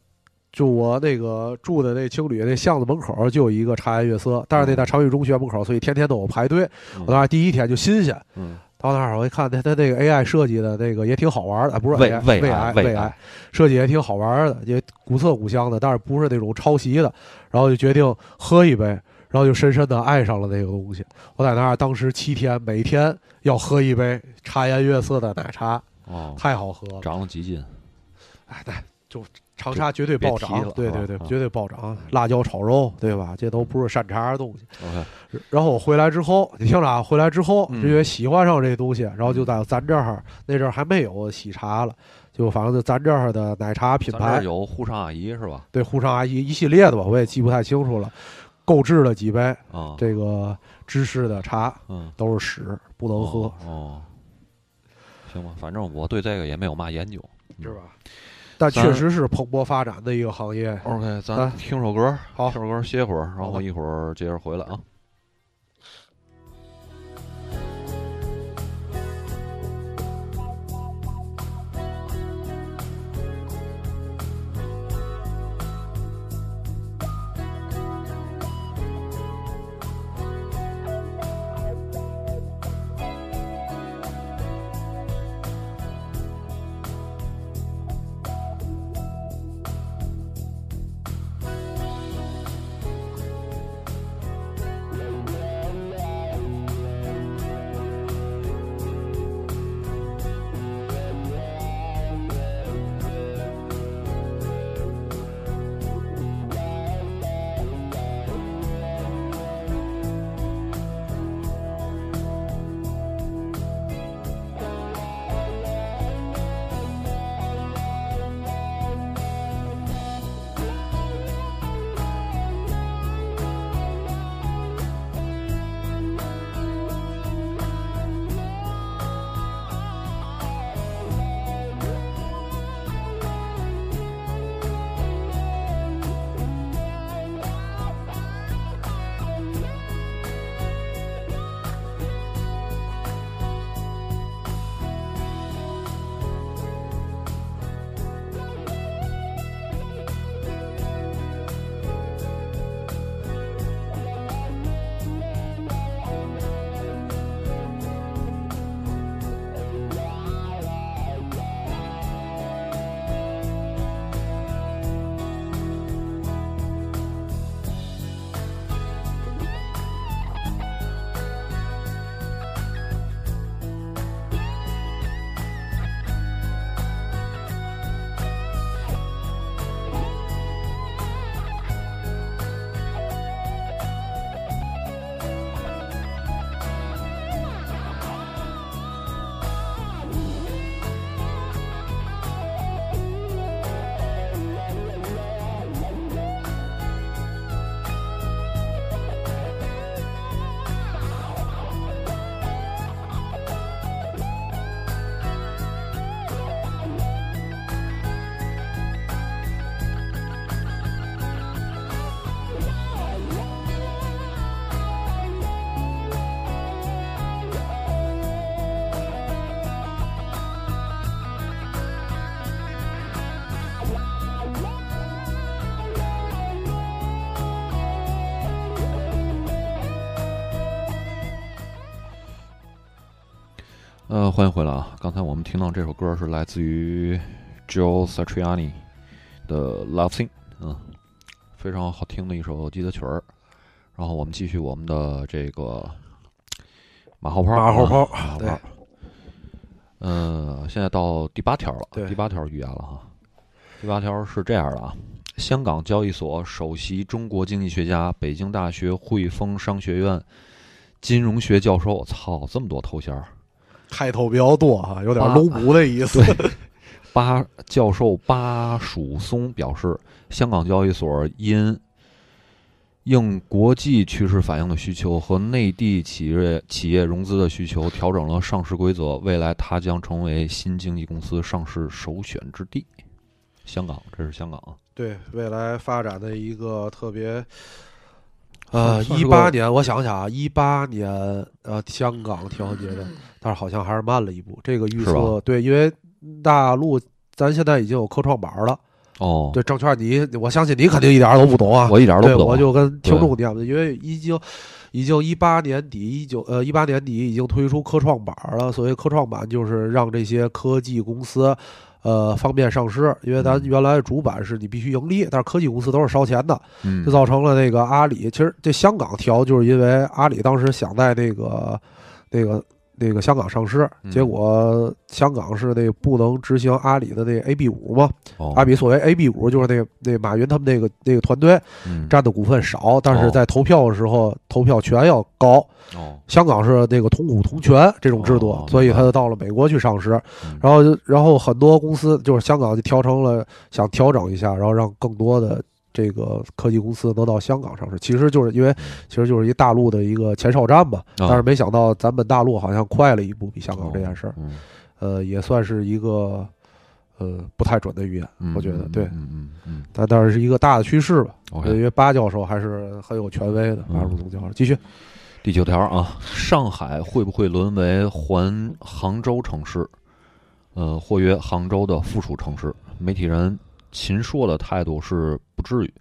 B: 就我那个住的那青旅那巷子门口就有一个茶颜悦色，但是那在长育中学门口，所以天天都有排队。我当时第一天就新鲜，
A: 嗯
B: 到那儿我一看，他他那个 AI 设计的那个也挺好玩的，啊不是
A: 胃
B: AI
A: 胃
B: 胃癌胃
A: 癌
B: 设计也挺好玩的，也古色古香的，但是不是那种抄袭的。然后就决定喝一杯，然后就深深的爱上了那个东西。我在那儿当时七天，每天要喝一杯茶颜悦色的奶茶，
A: 哦，
B: 太好喝了。
A: 长了几斤？
B: 哎，对，就长沙绝对暴涨对对，对绝对暴涨。辣椒炒肉，对吧？这都不是山茶的东西。然后我回来之后，你听着啊，回来之后因为喜欢上这东西，然后就在咱这儿那阵儿还没有喜茶了，就反正就咱这儿的奶茶品牌
A: 有沪上阿姨是吧？
B: 对沪上阿姨一系列的吧，我也记不太清楚了。购置了几杯
A: 啊，
B: 这个芝士的茶，
A: 嗯，
B: 都是屎，不能喝，
A: 哦。行吧，反正我对这个也没有嘛研究，
B: 是吧？但确实是蓬勃发展的一个行业。
A: OK，咱
B: 啊
A: 听首歌，
B: 好
A: 听首歌歇会儿，然后一会儿接着回来啊。欢迎回来啊！刚才我们听到这首歌是来自于 Joe Satriani 的《Love Thing》，嗯，非常好听的一首吉他曲儿。然后我们继续我们的这个马后炮，
B: 马后炮
A: 马后
B: 对
A: 炮。嗯，现在到第八条了，
B: 对
A: 第八条预言了哈。第八条是这样的啊：香港交易所首席中国经济学家、北京大学汇丰商学院金融学教授，操，这么多头衔儿！
B: 开头比较多哈，有点
A: 啊
B: 龙母的意思。
A: 巴教授巴曙松表示，香港交易所因应国际趋势反应的需求和内地企业企业融资的需求，调整了上市规则。未来，它将成为新经济公司上市首选之地。香港，这是香港啊，
B: 对未来发展的一个特别。呃，一八年，我想想啊，一八年呃，香港调节的，但是好像还是慢了一步。这个预测对，因为大陆咱现在已经有科创板了。
A: 哦，
B: 对，证券你，我相信你肯定一点儿都不懂啊。
A: 我一点儿都，不懂。
B: 我就跟听众讲的，因为已经已经一八年底一九呃一八年底已经推出科创板了。所谓科创板就是让这些科技公司呃方便上市，因为咱
A: 嗯
B: 原来主板是你必须盈利，但是科技公司都是烧钱的，
A: 嗯
B: 就造成了那个阿里。其实这香港调就是因为阿里当时想在那个那个。那个香港上市，
A: 嗯
B: 结果香港是那不能执行阿里的那 A B 五嘛？
A: 哦
B: 阿里所谓 A B 五就是那那马云他们那个那个团队，
A: 嗯
B: 占的股份少，但是
A: 哦
B: 在投票的时候，投票权要高。
A: 哦，
B: 香港是那个同股同权这种制度，
A: 哦
B: 所以他就到了美国去上市。
A: 嗯
B: 然后，然后很多公司就是香港就调成了想调整一下，然后让更多的这个科技公司能到香港上市。其实就是因为，其实就是一大陆的一个前哨站嘛。但是没想到咱们大陆好像快了一步，比香港这件事儿，
A: 嗯
B: 呃，也算是一个呃不太准的预言，
A: 嗯，
B: 我觉得对。
A: 嗯嗯嗯
B: 但但是是一个大的趋势吧。因为巴教授还是很有权威的，
A: 嗯
B: 巴鲁总教授。继续，
A: 第九条啊，上海会不会沦为环杭州城市？呃，或曰杭州的附属城市？媒体人秦朔的态度是不至于，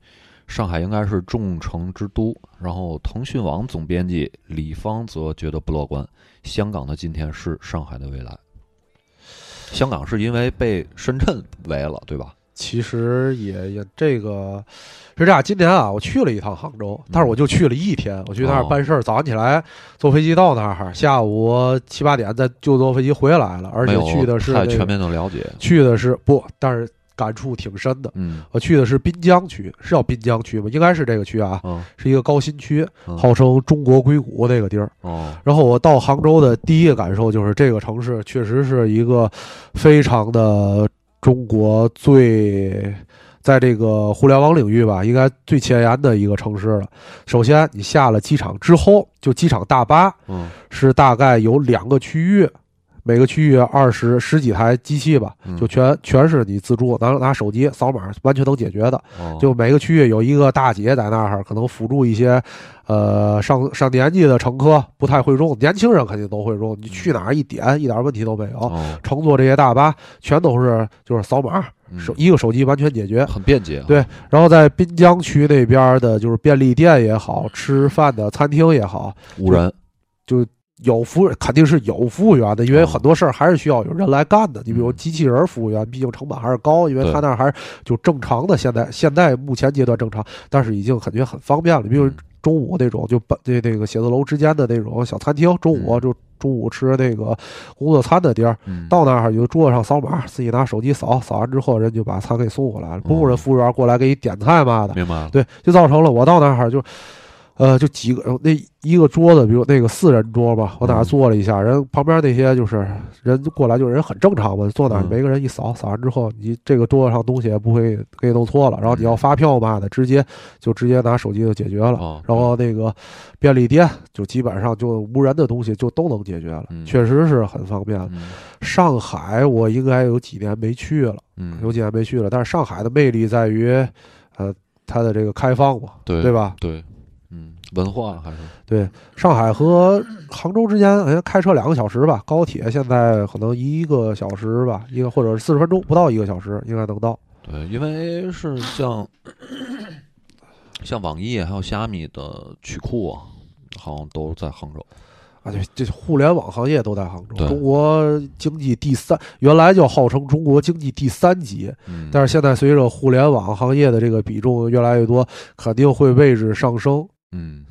A: 上海应该是众城之都。然后，腾讯网总编辑李芳则觉得不乐观，香港的今天是上海的未来。香港是因为被深圳围了，对吧？
B: 其实也也这个是这样。今年啊，我去了一趟杭州，但是我就去了一天。我去那儿
A: 哦
B: 办事儿，早上起来坐飞机到那儿，下午七八点再就坐飞机回来了，而且去的是那个
A: 太全面的了解。
B: 去的是不，但是感触挺深的。
A: 嗯
B: 我去的是滨江区，是叫滨江区吗？应该是这个区啊，
A: 嗯
B: 是一个高新区，
A: 嗯
B: 号称中国硅谷那个地儿。
A: 哦
B: 然后我到杭州的第一个感受就是，这个城市确实是一个非常的中国最在这个互联网领域吧，应该最前沿的一个城市了。首先，你下了机场之后，就机场大巴
A: 嗯
B: 是大概有两个区域。每个区域二十十几台机器吧，
A: 嗯
B: 就全全是你自助，拿拿手机扫码，完全能解决的。
A: 哦
B: 就每个区域有一个大姐在那儿，可能辅助一些，呃，上上年纪的乘客不太会用，年轻人肯定都会用。你去哪儿一点，一点问题都没有。
A: 哦
B: 乘坐这些大巴全都是就是扫码，
A: 嗯
B: 手一个手机完全解决。
A: 很便捷啊。
B: 对然后在滨江区那边的，就是便利店也好，吃饭的餐厅也好，
A: 无人。
B: 有服务肯定是有服务员的，因为
A: 哦
B: 很多事儿还是需要有人来干的。你比如
A: 嗯
B: 机器人服务员，毕竟成本还是高，因为他那儿还是就正常的。现在现在目前阶段正常，但是已经感觉很方便了。比如
A: 嗯
B: 中午那种就办那那个写字楼之间的那种小餐厅，中午
A: 嗯
B: 就中午吃那个工作餐的地儿，
A: 嗯
B: 到那儿就桌子上扫码，自己拿手机扫，扫完之后人就把餐给送过来了，不
A: 哦
B: 用人服务员过来给你点菜嘛的。
A: 明白。
B: 对，就造成了我到那儿就，呃，就几个那一个桌子，比如那个四人桌吧，我在那坐了一下，人旁边那些就是人过来，就是人很正常嘛，坐那每个人一扫，扫完之后，你这个桌子上东西也不会给你弄错了，然后你要发票嘛的，直接就直接拿手机就解决了。
A: 哦，
B: 然后那个便利店就基本上就无人的东西就都能解决了，
A: 嗯
B: 确实是很方便。
A: 嗯
B: 上海我应该有几年没去了，
A: 嗯，
B: 有几年没去了，但是上海的魅力在于，呃，它的这个开放嘛，
A: 对
B: 对吧？
A: 文化还是
B: 对，上海和杭州之间好像开车两个小时吧，高铁现在可能一个小时吧，一个或者是四十分钟，不到一个小时应该能到。
A: 对，因为是像 像网易还有虾米的曲库啊，好像都在杭州。
B: 啊，对，这互联网行业都在杭州，中国经济第三，原来就号称中国经济第三级，
A: 嗯，
B: 但是现在随着互联网行业的这个比重越来越多，肯定会位置上升。
A: 嗯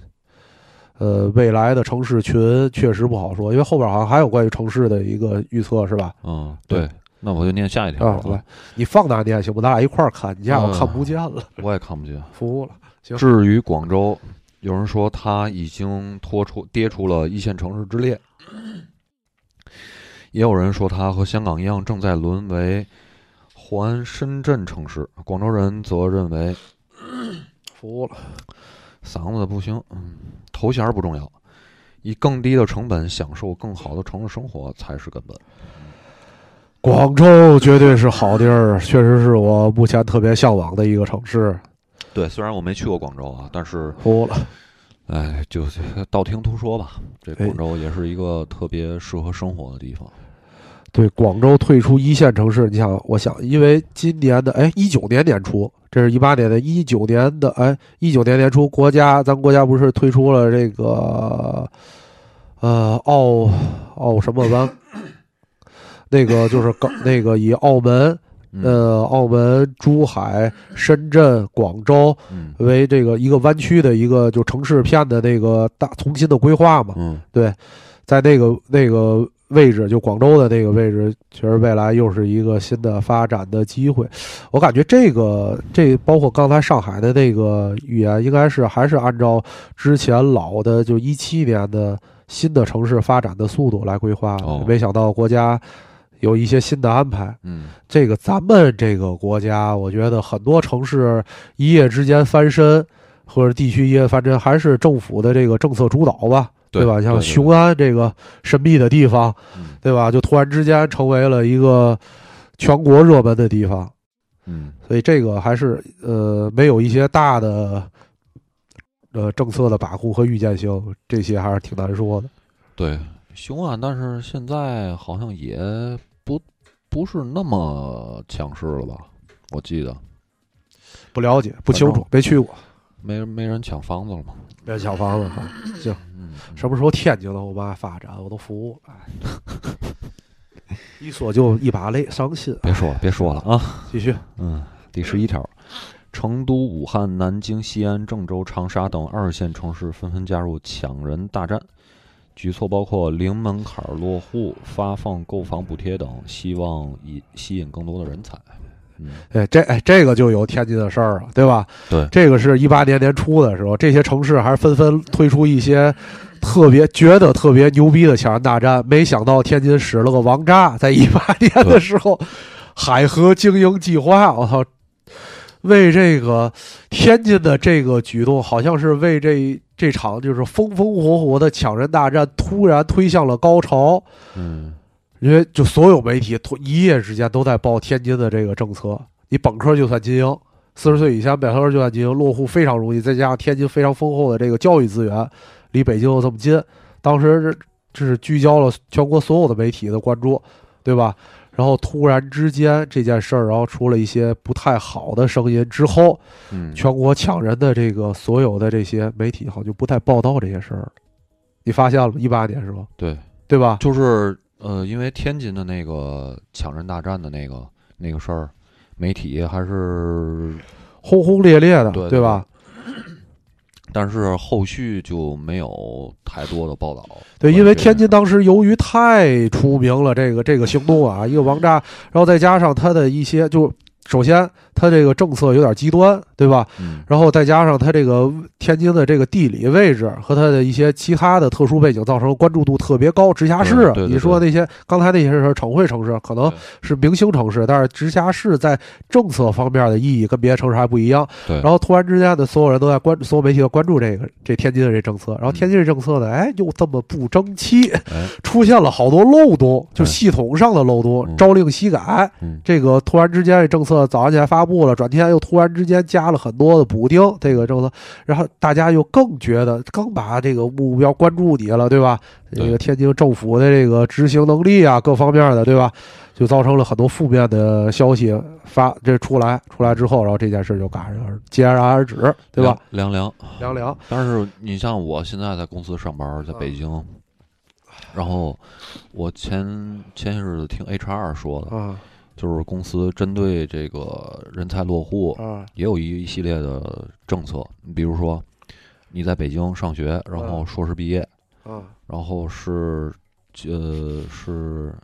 B: 呃，未来的城市群确实不好说，因为后边好像还有关于城市的一个预测，是吧？
A: 嗯，对，那我就念下一条
B: 啊，
A: 了
B: 来，你放大念行不？咱俩一块儿看，你家我
A: 嗯
B: 看不见了，
A: 我也看不见。
B: 服务了。行
A: 至于广州，有人说它已经脱出跌出了一线城市之列，也有人说它和香港一样正在沦为环深圳城市。广州人则认为
B: 服务了。
A: 嗓子不行，嗯，头衔不重要，以更低的成本享受更好的城市生活才是根本。
B: 广州绝对是好地儿，确实是我目前特别向往的一个城市。
A: 对，虽然我没去过广州啊，但是
B: 服了。
A: 哎，就是道听途说吧，这
B: 哎
A: 广州也是一个特别适合生活的地方。
B: 对，广州退出一线城市，你想，我想，因为今年的哎，一九年年初，这是一八年的，一九年的哎，一九年年初，国家咱国家不是推出了这个呃澳澳什么湾，那个就是港那个以澳门
A: 嗯
B: 呃澳门、珠海、深圳、广州
A: 嗯
B: 为这个一个湾区的一个就城市片的那个大重新的规划嘛，
A: 嗯
B: 在那个那个位置，就广州的那个位置，其实未来又是一个新的发展的机会。我感觉这个这包括刚才上海的那个预言，应该是还是按照之前老的就一七年的新的城市发展的速度来规划。
A: 哦
B: 没想到国家有一些新的安排。
A: 嗯
B: 这个咱们这个国家，我觉得很多城市一夜之间翻身，或者地区一夜翻身，还是政府的这个政策主导吧，
A: 对
B: 吧？像雄安这个神秘的地方，
A: 嗯
B: 对吧？就突然之间成为了一个全国热门的地方，
A: 嗯
B: 所以这个还是呃没有一些大的呃政策的把控和预见性，这些还是挺难说的。
A: 对，雄安，但是现在好像也不不是那么强势了吧？我记得
B: 不了解，不清楚，没去过，
A: 没没人抢房子了吗。
B: 别抢房子。行，
A: 嗯，
B: 什么时候天津的我爸发展，我都服务了。哎，一说就一把泪，伤心。
A: 别说了，别说了啊。
B: 继续，
A: 嗯，第十一条，成都、武汉、南京、西安、郑州、长沙等二线城市纷纷加入抢人大战，举措包括零门槛落户、发放购房补贴等，希望以吸引更多的人才。嗯，
B: 哎，这哎这个就有天津的事儿了，对吧？
A: 对
B: 这个是一八年年初的时候，这些城市还纷纷推出一些特别觉得特别牛逼的抢人大战，没想到天津使了个王炸，在一八年的时候，海河精英计划，我操！为这个天津的这个举动，好像是为这这场就是风风火火的抢人大战突然推向了高潮。
A: 嗯
B: 因为就所有媒体一夜之间都在报天津的这个政策，你本科就算精英，四十岁以下本科就算精英，落户非常容易，再加上天津非常丰厚的这个教育资源，离北京又这么近，当时这这是聚焦了全国所有的媒体的关注，对吧？然后突然之间这件事儿，然后出了一些不太好的声音之后，
A: 嗯，
B: 全国抢人的这个所有的这些媒体好像就不太报道这些事儿了。你发现了吗？一八年是吧？
A: 对，
B: 对吧？
A: 就是呃，因为天津的那个抢人大战的那个那个事儿，媒体还是，
B: 轰轰烈烈的，
A: 对对
B: 吧？
A: 但是后续就没有太多的报道。
B: 对，因为天津当时由于太出名了，这个这个行动啊，一个王炸，然后再加上他的一些，就首先它这个政策有点极端，对吧？
A: 嗯
B: 然后再加上它这个天津的这个地理位置和它的一些其他的特殊背景，造成关注度特别高。直辖市你说那些刚才那些是省会城市，可能是明星城市，但是直辖市在政策方面的意义跟别的城市还不一样。然后突然之间的，所有人都在关，所有媒体都关注这个这天津的这政策，然后天津这政策呢，哎，又这么不争气，
A: 哎，
B: 出现了好多漏洞，就
A: 哎
B: 系统上的漏洞，
A: 嗯
B: 朝令夕改。
A: 嗯
B: 这个突然之间这政策早上起来发布了，转天又突然之间加了很多的补丁，这个政策，然后大家又更觉得更把这个目标关注你了，对吧？这个天津政府的这个执行能力啊，各方面的，对吧？就造成了很多负面的消息发这出来，出来之后，然后这件事就戛然而戛然而止，对吧？？
A: 凉凉。
B: 凉凉，
A: 但是你像我现在在公司上班，在北京，然后我前前些日子听 HR 说的，
B: 啊
A: 就是公司针对这个人才落户，
B: 嗯
A: 也有一一系列的政策。你比如说，你在北京上学，然后硕士毕业，
B: 嗯
A: 然后是呃是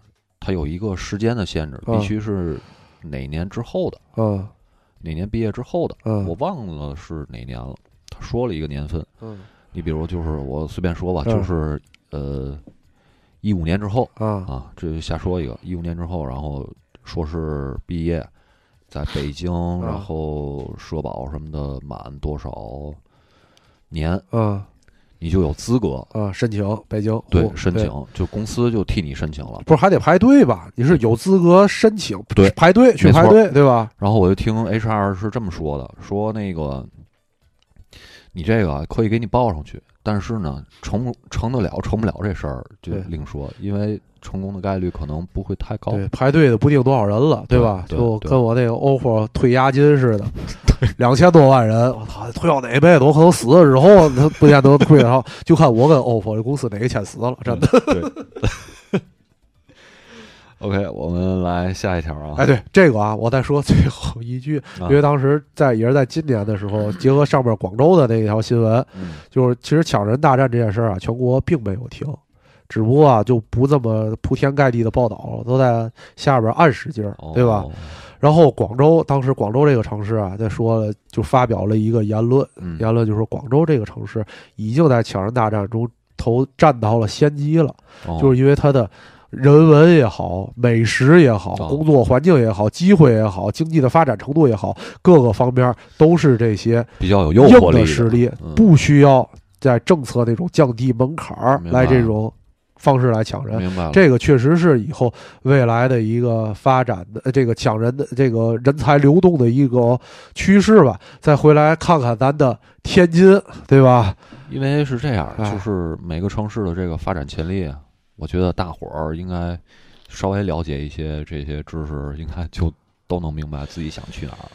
A: 它有一个时间的限制，
B: 啊
A: 必须是哪年之后的，
B: 嗯
A: 哪年毕业之后的，
B: 嗯
A: 我忘了是哪年了。他说了一个年份，
B: 嗯
A: 你比如就是我随便说吧，
B: 嗯
A: 就是呃一五年之后
B: 啊
A: 啊，这就瞎说一个，一五年之后，然后硕士毕业，在北京，
B: 嗯
A: 然后社保什么的满多少年，
B: 嗯
A: 你就有资格
B: 啊，申请北京
A: 对申请，就公司就替你申请了。
B: 不是还得排队吧？你是有资格申请，
A: 对
B: 排队去排队，对吧？
A: 然后我就听 HR 是这么说的，说那个你这个可以给你报上去，但是呢，成不成得了成不了这事儿就另说，因为成功的概率可能不会太高。
B: 对，排队的不定多少人了，
A: 对
B: 吧？
A: 对对
B: 就跟我那个 OPPO 退押金似的，两千多万人，我操，退到哪辈子我可能死了之后，他不见得退，然后就看我跟 OPPO 这公司哪个先死了，真的。
A: 对。OK，我们来下一条啊。
B: 哎，对这个啊，我再说最后一句，
A: 啊
B: 因为当时在也是在今年的时候，结合上面广州的那条新闻，
A: 嗯
B: 就是其实抢人大战这件事儿啊，全国并没有停，只不过啊就不这么铺天盖地的报道了，都在下边暗使劲儿，对吧？
A: 哦
B: 然后广州当时广州这个城市啊，在说了就发表了一个言论，
A: 嗯，
B: 言论就说广州这个城市已经在抢人大战中投占到了先机了，
A: 哦
B: 就是因为它的。人文也好，美食也好，
A: 哦
B: 工作环境也好，机会也好，经济的发展程度也好，各个方面都是这些
A: 比较有诱惑力
B: 的实力，
A: 嗯
B: 不需要在政策那种降低门槛儿来这种方式来抢人。
A: 明白了。
B: 这个确实是以后未来的一个发展的呃这个抢人的这个人才流动的一个趋势吧。再回来看看咱的天津，对吧？
A: 因为是这样，
B: 哎
A: 就是每个城市的这个发展潜力啊，我觉得大伙儿应该稍微了解一些这些知识，应该就 都能明白自己想去哪儿。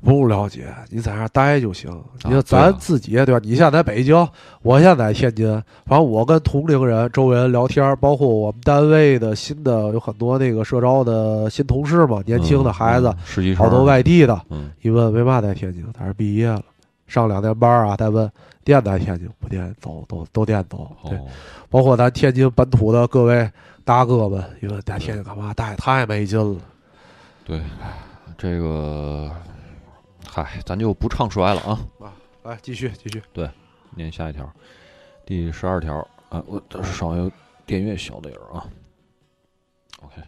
B: 不了解，你在那儿待就行。你说咱自己对吧？你现在在北京，我现在在天津，反正我跟同龄人、周围人聊天，包括我们单位的新的有很多那个社招的新同事嘛，年轻的孩子好多外地的，
A: 嗯
B: 一问为嘛在天津？他说毕业了，上两天班啊。再问电在天津不电走，都都电走。对，
A: 哦
B: 包括咱天津本土的各位大哥们，一问在天津干嘛？待太没劲了。
A: 对，这个，嗨，咱就不唱衰了啊。
B: 啊来，继续继续。
A: 对念下一条，第十二条啊，我这稍微电乐小点儿啊。OK，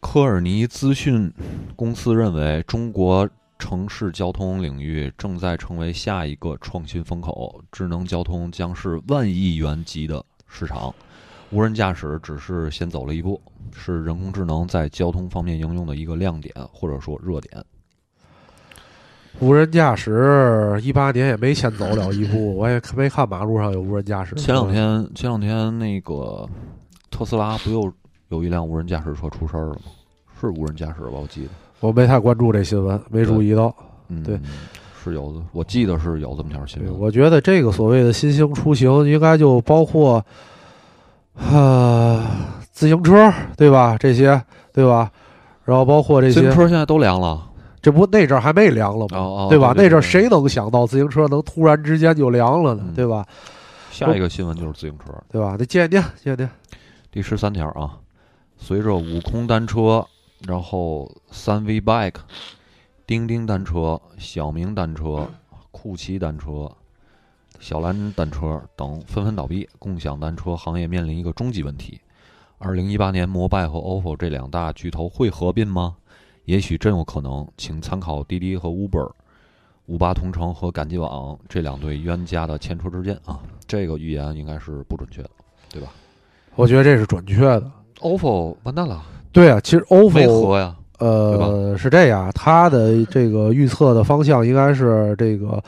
A: 科尔尼资讯公司认为，中国城市交通领域正在成为下一个创新风口，智能交通将是万亿元级的市场。无人驾驶只是先走了一步，是人工智能在交通方面应用的一个亮点或者说热点。
B: 无人驾驶一八年也没先走了一步，我也没看马路上有无人驾驶。
A: 前两天，前两天那个特斯拉不又有一辆无人驾驶车出事儿了吗？是无人驾驶吧？我记得，
B: 我没太关注这新闻，没注意到。
A: 嗯，
B: 对，
A: 是有的，我记得是有这么条新，闻。
B: 我觉得这个所谓的新兴出行，应该就包括，呃，自行车，对吧？这些，对吧？然后包括这些
A: 自行，车现在都凉了，
B: 这不那阵儿还没凉了吗？
A: 哦哦，
B: 对吧？
A: 对
B: 那阵儿谁能想到自行车能突然之间就凉了呢？
A: 嗯
B: 对吧？
A: 下一个新闻就是自行车。
B: 对吧？那鉴定鉴定。
A: 第十三条啊，随着悟空单车，然后三 V Bike、钉钉单车、小明单车、酷骑单车、小蓝单车等纷纷倒闭，共享单车行业面临一个终极问题。二零一八年，摩拜和 OFO 这两大巨头会合并吗？也许真有可能，请参考滴滴和 Uber、五八同城和赶集网这两对冤家的前车之鉴啊。这个预言应该是不准确的，对吧
B: 我觉得这是准确的。
A: ？OFO 完蛋了。
B: 对啊，其实
A: 没
B: OFO
A: 合呀，
B: 呃是这样，它的这个预测的方向应该是这个。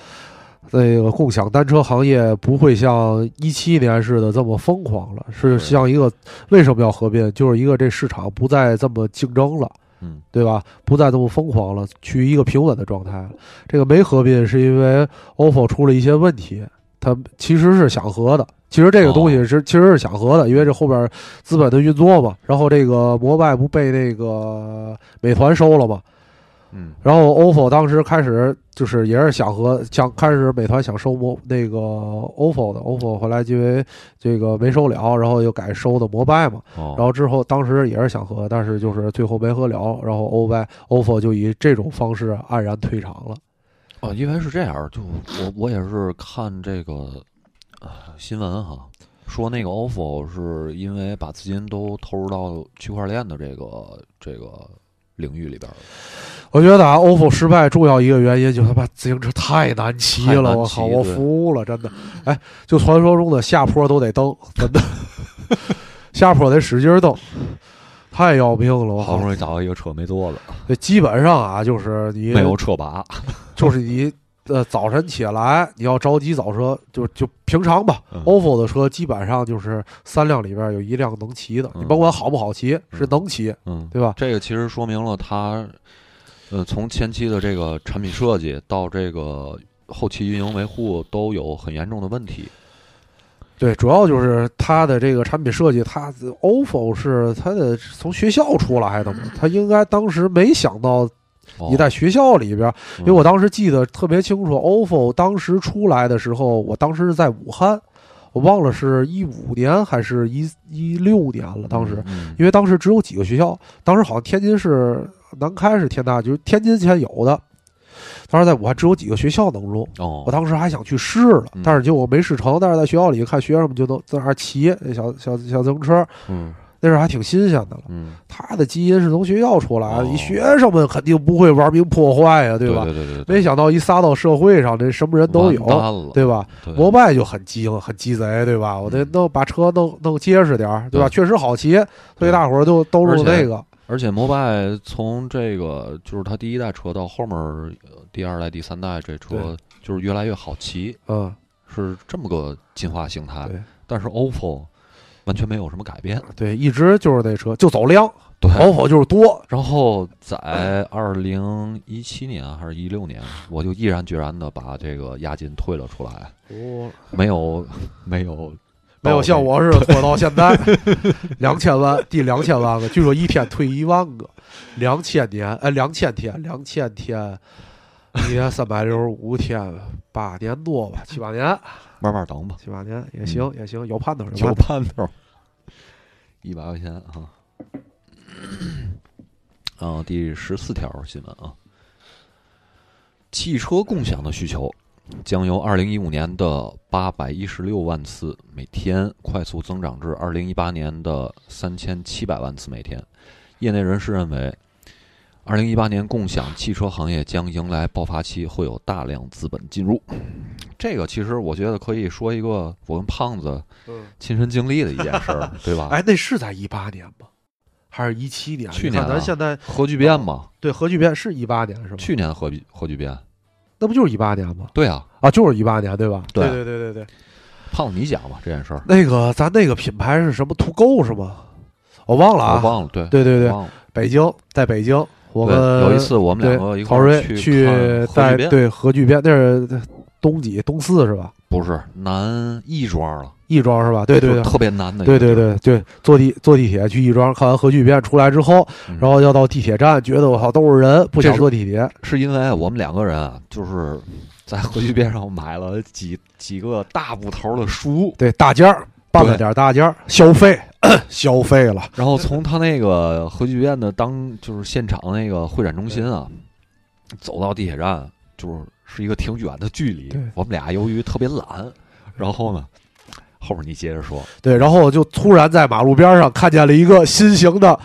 B: 那个共享单车行业不会像一七年似的这么疯狂了，是像一个为什么要合并？就是一个这市场不再这么竞争了，
A: 嗯
B: 对吧？不再这么疯狂了，趋于一个平稳的状态了。这个没合并是因为 OFO 出了一些问题，它其实是想合的，其实这个东西是其实是想和的，因为这后边资本的运作嘛。然后这个摩拜不被那个美团收了嘛？
A: 嗯，
B: 然后 OFO 当时开始就是也是想和想开始美团想收摩那个 OFO 的，OFO 后来因为这个没收了，然后又改收的摩拜嘛。
A: 哦，
B: 然后之后当时也是想和，但是就是最后没和了，然后 O 拜 OFO 就以这种方式黯然退场了。
A: 哦，因为是这样，就我我也是看这个啊新闻哈，说那个 OFO 是因为把资金都投入到区块链的这个这个领域里边了。
B: 我觉得啊，OFO 失败重要一个原因就是他妈自行车太难骑了，我
A: 骑
B: 靠，我服了，真的。哎，就传说中的下坡都得蹬，真的，下坡得使劲蹬，太要命了，我
A: 好不。容易找到一个车没坐的，
B: 这基本上啊，就是你
A: 没有车把。
B: 就是你呃早晨起来你要着急早车，就就平常吧。
A: 嗯
B: OFO 的车基本上就是三辆里边有一辆能骑的，
A: 嗯
B: 你甭管好不好骑，是
A: 嗯
B: 能骑，
A: 嗯，
B: 对吧？
A: 这个其实说明了它，呃，从前期的这个产品设计到这个后期运营维护都有很严重的问题。
B: 对，主要就是它的这个产品设计，它 OFO 是它的从学校出来的嘛，它应该当时没想到
A: 哦
B: 你在学校里边，因为
A: 嗯
B: 我当时记得特别清楚，OFO 当时出来的时候，我当时是在武汉，我忘了是一五年还是一一六年了，当时。
A: 嗯
B: 因为当时只有几个学校，当时好像天津市南开是天大，就是天津前有的。当时在武汉只有几个学校能用，
A: 哦，
B: 我当时还想去试了
A: 嗯，
B: 但是结果没试成。但是在学校里看学生们就能在那儿骑那小小小自行车，
A: 嗯
B: 那时候还挺新鲜的了。
A: 嗯，
B: 他的基因是从学校出来的，学生们肯定不会玩命破坏呀，
A: 对
B: 吧？
A: 对对对对，
B: 没想到一撒到社会上，这什么人都有对吧？摩拜就很鸡很鸡贼，对吧？我得
A: 嗯
B: 弄把车弄弄结实点儿，对吧？
A: 对
B: 确实好骑，所以大伙儿都都
A: 而且
B: 用那个。
A: 而且摩拜从这个就是它第一代车到后面第二代、第三代这车就是越来越好骑，
B: 嗯，
A: 是这么个进化形态。
B: 对
A: 但是 OPPO 完全没有什么改变。
B: 对，一直就是那车就走量
A: 对
B: ，，OPPO 就是多。
A: 然后在二零一七年还是一六年，我就毅然决然的把这个押金退了出来，
B: 哦，
A: 没有没有
B: 没有像我似的拖到现在，两千万，第两千万个，据说一天退一万个，两千年，哎，两千天，两千天，一年三百六十五天，八年多吧，七八年，
A: 慢慢等吧，
B: 七八年也行，也行，有盼头，
A: 有
B: 有盼头。
A: 盼头，一百块钱啊。啊，第十四条新闻啊，汽车共享的需求将由二零一五年的八百一十六万次每天快速增长至二零一八年的三千七百万次每天。业内人士认为，二零一八年共享汽车行业将迎来爆发期，会有大量资本进入。这个其实我觉得可以说一个我跟胖子
B: 嗯，
A: 亲身经历的一件事儿，对吧？
B: 哎，那是在一八年吗？还是一七年？
A: 去年啊
B: 咱现在
A: 核聚变嘛，
B: 对核聚变是一八年是吗？
A: 去年核聚核聚变，
B: 那不就是一八年吗？
A: 对啊，
B: 啊，就是一八年对吧？
A: 对
B: 对对对对对。
A: 胖子你讲吧这件事儿，
B: 那个咱那个品牌是什么？途购是吗？我忘了啊。
A: 我忘了，对
B: 对对对。北京在北京，我
A: 对，
B: 们
A: 有一次我们两个一块儿去
B: 去
A: 看核
B: 带，对核聚变，那是东几东四是吧？
A: 不是南亦庄了，
B: 亦庄是吧？对对对。
A: 特别难的
B: 对对对对，坐地坐地铁去亦庄看完核聚变出来之后，
A: 嗯
B: 然后要到地铁站，觉得我靠都是人，不想坐地铁。
A: 是因为我们两个人啊，就是在核聚变上买了几几个大部头的书，
B: 对，大件儿办了点大件儿，消费 消费了。
A: 然后从他那个核聚变的当就是现场那个会展中心啊，走到地铁站就是是一个挺远的距离。我们俩由于特别懒，然后呢，后面你接着说，
B: 对，然后就突然在马路边上看见了一个新型的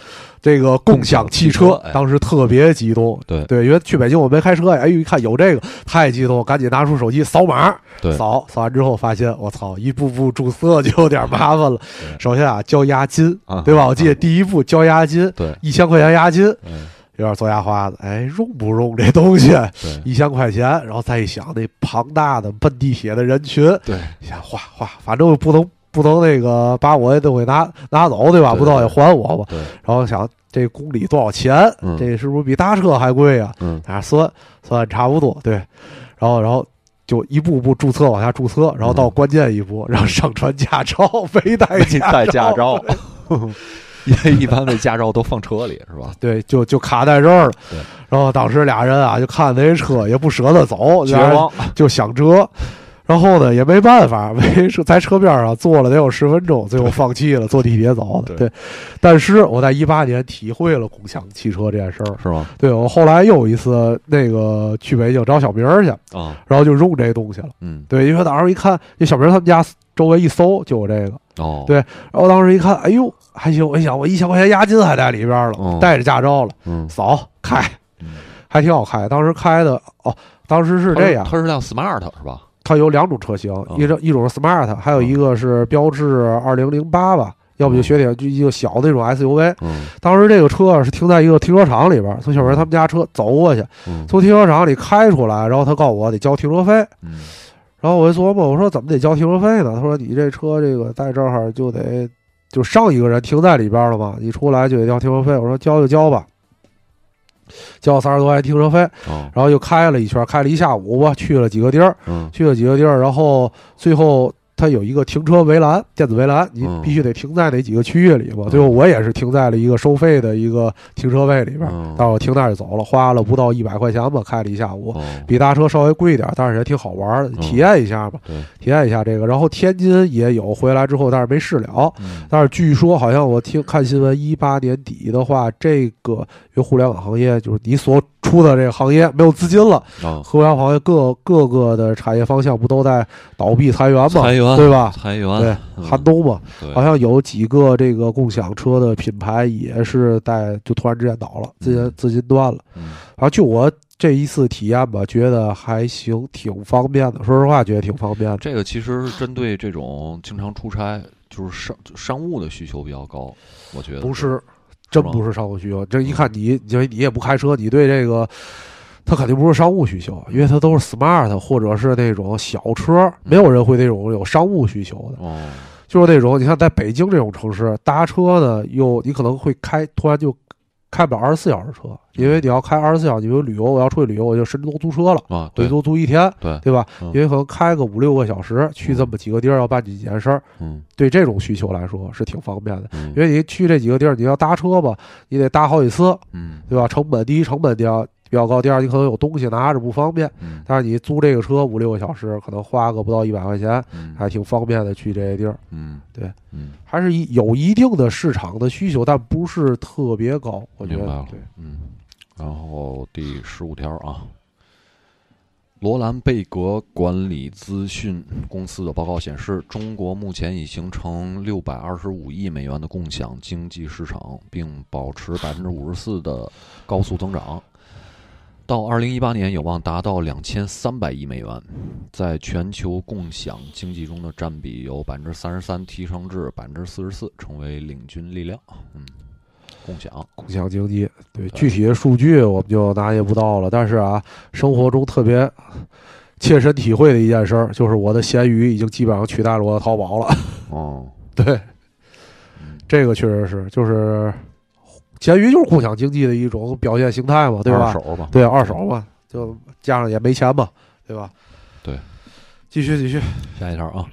B: 这个共享汽车
A: 汽车哎，
B: 当时特别激动。
A: 对
B: 对，因为去北京我没开车呀，哎，一看有这个，太激动，赶紧拿出手机扫码，
A: 对
B: 扫扫完之后发现，我操，一步步注册就有点麻烦了。首先啊，交押金，
A: 啊，
B: 对吧？我记得第一步交押金，
A: 对，
B: 一千块钱押金，
A: 嗯，
B: 有点做牙花子。哎，用不用这东西？
A: 对，
B: 一千块钱，然后再一想那庞大的奔地铁的人群，
A: 对，
B: 想花花，反正不能不能那个把我也都给拿拿走，对吧？
A: 对
B: 不都也还我吧？
A: 对，
B: 然后想这公里多少钱？
A: 嗯
B: 这是不是比搭车还贵啊？
A: 嗯，
B: 啊，算算差不多，对。然后然后就一步步注册往下注册，然后到关键一步，然后上传驾照，没带
A: 没
B: 驾
A: 带驾照，因为一般的驾照都放车里是吧？
B: 对，就就卡在这儿了
A: 对。
B: 然后当时俩人啊，就看那车也不舍得走，
A: 绝望，
B: 就想折。然后呢，也没办法，没在车边上坐了得有十分钟，最后放弃了，坐地铁走的。
A: 对
B: 对，但是我在一八年体会了共享汽车这件事儿。
A: 是吗？
B: 对我后来又一次那个去北京找小明儿去，
A: 啊，
B: 然后就用这东西了。
A: 嗯，
B: 对，因为当时一看，那小明他们家周围一搜就有这个，
A: 哦，
B: 对然后当时一看，哎呦，还行，我一想，我一千块钱押金还在里边了，
A: 嗯
B: 带着驾照了，
A: 嗯，
B: 扫开，
A: 嗯
B: 还挺好开。当时开的哦，当时是这样，
A: 它是辆 smart 是吧？
B: 它有两种车型，
A: 嗯
B: 一种一种是 Smart，还有一个是标致二零零八吧，要不就雪铁就一个小的那种 SUV。
A: 嗯
B: 当时这个车是停在一个停车场里边，从小明他们家车走过去，
A: 嗯
B: 从停车场里开出来，然后他告诉我得交停车费。
A: 嗯
B: 然后我就琢磨，我说怎么得交停车费呢？他说你这车这个在这儿就得就上一个人停在里边了嘛，你出来就得交停车费。我说交就交吧，交三十多块钱停车费，
A: 哦。
B: 然后又开了一圈，开了一下午吧，去了几个地儿，
A: 嗯。
B: 去了几个地儿，然后最后它有一个停车围栏，电子围栏，你
A: 嗯
B: 必须得停在哪几个区域里嘛。
A: 嗯
B: 最后我也是停在了一个收费的一个停车位里边，
A: 嗯
B: 但我停那儿就走了，花了不到一百块钱吧，开了一下午。
A: 哦
B: 比大车稍微贵一点，但是也挺好玩体验一下吧，体验一下这个。然后天津也有回来之后，但是没试了。
A: 嗯
B: 但是据说好像我听看新闻，一八年底的话，这个因为互联网行业就是你所处的这个行业没有资金了，
A: 啊
B: 互联网行业各各个的产业方向不都在倒闭裁员吗？
A: 裁员
B: 对吧？
A: 裁员
B: 对，
A: 嗯
B: 寒冬嘛，
A: 对
B: 好像有几个这个共享车的品牌也是在就突然之间倒了，资金
A: 嗯
B: 资金断了。
A: 嗯
B: 然后就我这一次体验吧，觉得还行，挺方便的。说实话，觉得挺方便的。
A: 这个其实是针对这种经常出差，就是商商务的需求比较高，我觉得
B: 不是，真不是商务需求。这一看你，因为你也不开车，你对这个。它肯定不是商务需求，因为它都是 smart 或者是那种小车，没有人会那种有商务需求的。
A: 哦，
B: 就是那种你看在北京这种城市搭车呢，又你可能会开，突然就开不了二十四小时车，因为你要开二十四小时，你比如旅游，我要出去旅游，我就甚至都租车了，
A: 啊，
B: 我
A: 对。
B: 就租一天，
A: 对，
B: 对吧？
A: 嗯。
B: 因为可能开个五六个小时，去这么几个地儿要办几件事儿，
A: 嗯。
B: 对这种需求来说是挺方便的。
A: 嗯。
B: 因为你去这几个地儿，你要搭车吧，你得搭好几次，
A: 嗯。
B: 对吧？成本第一成本比较比较高，第二你可能有东西拿着不方便。
A: 嗯
B: 但是你租这个车五六个小时，可能花个不到一百块钱，
A: 嗯
B: 还挺方便的去这些地儿。
A: 嗯
B: 对，
A: 嗯
B: 还是一有一定的市场的需求，但不是特别高，我觉。得对。
A: 嗯，然后第十五条啊，罗兰贝格管理咨询公司的报告显示，中国目前已形成六百二十五亿美元的共享经济市场，并保持百分之五十四的高速增长。到二零一八年有望达到两千三百亿美元，在全球共享经济中的占比由百分之三十三提升至百分之四十四，成为领军力量。嗯，共享，
B: 共享经济，对具体的数据我们就拿捏不到了。但是啊，生活中特别切身体会的一件事儿，就是我的闲鱼已经基本上取代了我的淘宝了。
A: 哦，
B: 对
A: 嗯，
B: 这个确实是，就是闲鱼就是共享经济的一种表现形态嘛，对吧？
A: 二手嘛，
B: 对，二手嘛，就加上也没钱嘛，对吧？
A: 对，
B: 继续继续，
A: 下一条啊，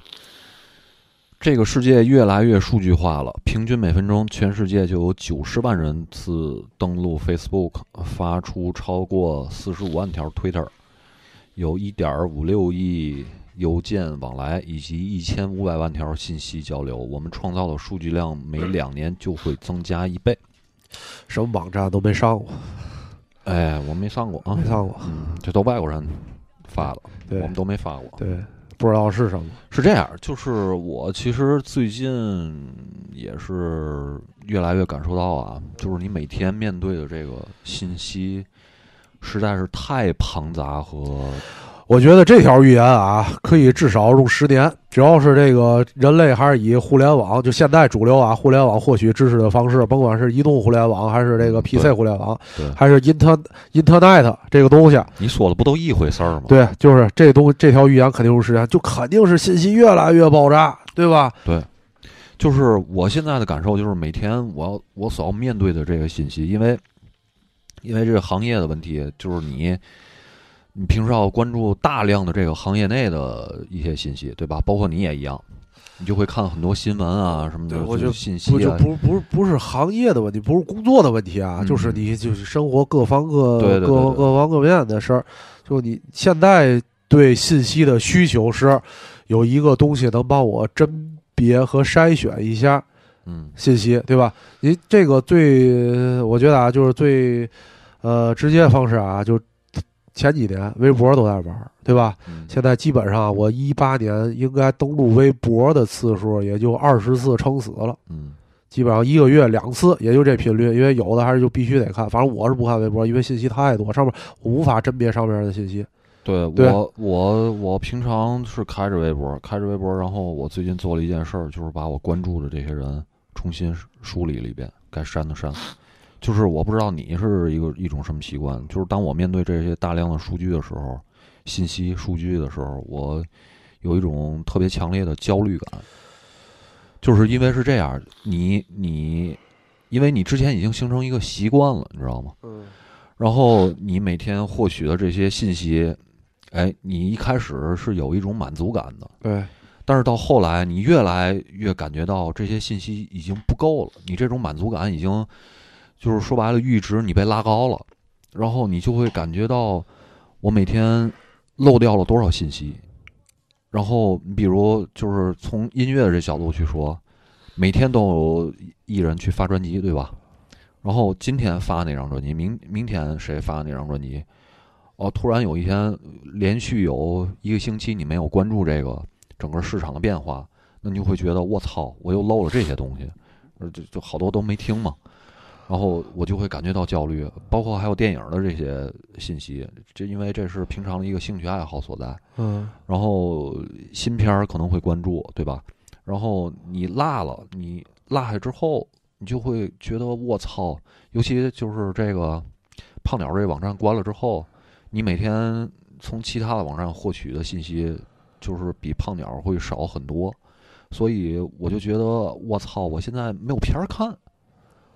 A: 这个世界越来越数据化了，平均每分钟全世界就有九十万人次登录 Facebook，发出超过四十五万条 Twitter，有一点五六亿邮件往来，以及一千五百万条信息交流。我们创造的数据量每两年就会增加一倍。
B: 什么网站都没上过，
A: 哎，我没上过啊
B: 没，上过，
A: 嗯，这都外国人发的，我们都没发过。
B: 对，不知道是什么。
A: 是这样，就是我其实最近也是越来越感受到啊，就是你每天面对的这个信息实在是太庞杂和
B: 我觉得这条预言啊，可以至少用十年。只要是这个人类还是以互联网，就现在主流啊，互联网获取知识的方式，甭管是移动互联网，还是这个 PC 互联网，还是 Inter Internet 这个东西，
A: 你说的不都一回事儿吗？
B: 对，就是这东这条预言肯定是十年，就肯定是信息越来越爆炸，对吧？
A: 对就是我现在的感受就是每天我要我所要面对的这个信息，因为因为这个行业的问题，就是你你平时要关注大量的这个行业内的一些信息，对吧？包括你也一样，你就会看很多新闻啊什么的，
B: 对我觉得
A: 信息啊，
B: 不就不不是不是行业的问题，不是工作的问题啊，
A: 嗯
B: 就是你就是生活各方各各各方各面的事儿。就你现在对信息的需求是有一个东西能帮我甄别和筛选一下
A: 嗯
B: 信息，对吧？你这个最我觉得啊，就是最呃直接的方式啊，就前几年微博都在玩儿，对吧？
A: 嗯，
B: 现在基本上我一八年应该登录微博的次数也就二十次撑死了。
A: 嗯
B: 基本上一个月两次，也就这频率，因为有的还是就必须得看。反正我是不看微博，因为信息太多，上面我无法甄别上面的信息。
A: 对
B: 对
A: 我我我平常是开着微博，开着微博，然后我最近做了一件事儿，就是把我关注的这些人重新梳理了一遍，该删的删。就是我不知道你是一个一种什么习惯，就是当我面对这些大量的数据的时候，信息数据的时候，我有一种特别强烈的焦虑感，就是因为是这样，你你，因为你之前已经形成一个习惯了，你知道吗？
B: 嗯
A: 然后你每天获取的这些信息，哎，你一开始是有一种满足感的，
B: 对，
A: 但是到后来，你越来越感觉到这些信息已经不够了，你这种满足感已经，就是说白了，阈值你被拉高了，然后你就会感觉到，我每天漏掉了多少信息，然后你比如就是从音乐这角度去说，每天都有艺人去发专辑，对吧？然后今天发那张专辑，明明天谁发那张专辑？哦，突然有一天，连续有一个星期你没有关注这个整个市场的变化，那你就会觉得我操，我又漏了这些东西，就就好多都没听嘛。然后我就会感觉到焦虑，包括还有电影的这些信息，这因为这是平常的一个兴趣爱好所在。
B: 嗯
A: 然后新片儿可能会关注，对吧？然后你落了，你落下之后，你就会觉得我操，尤其就是这个胖鸟这个网站关了之后，你每天从其他的网站获取的信息，就是比胖鸟会少很多，所以我就觉得我操，我现在没有片儿看。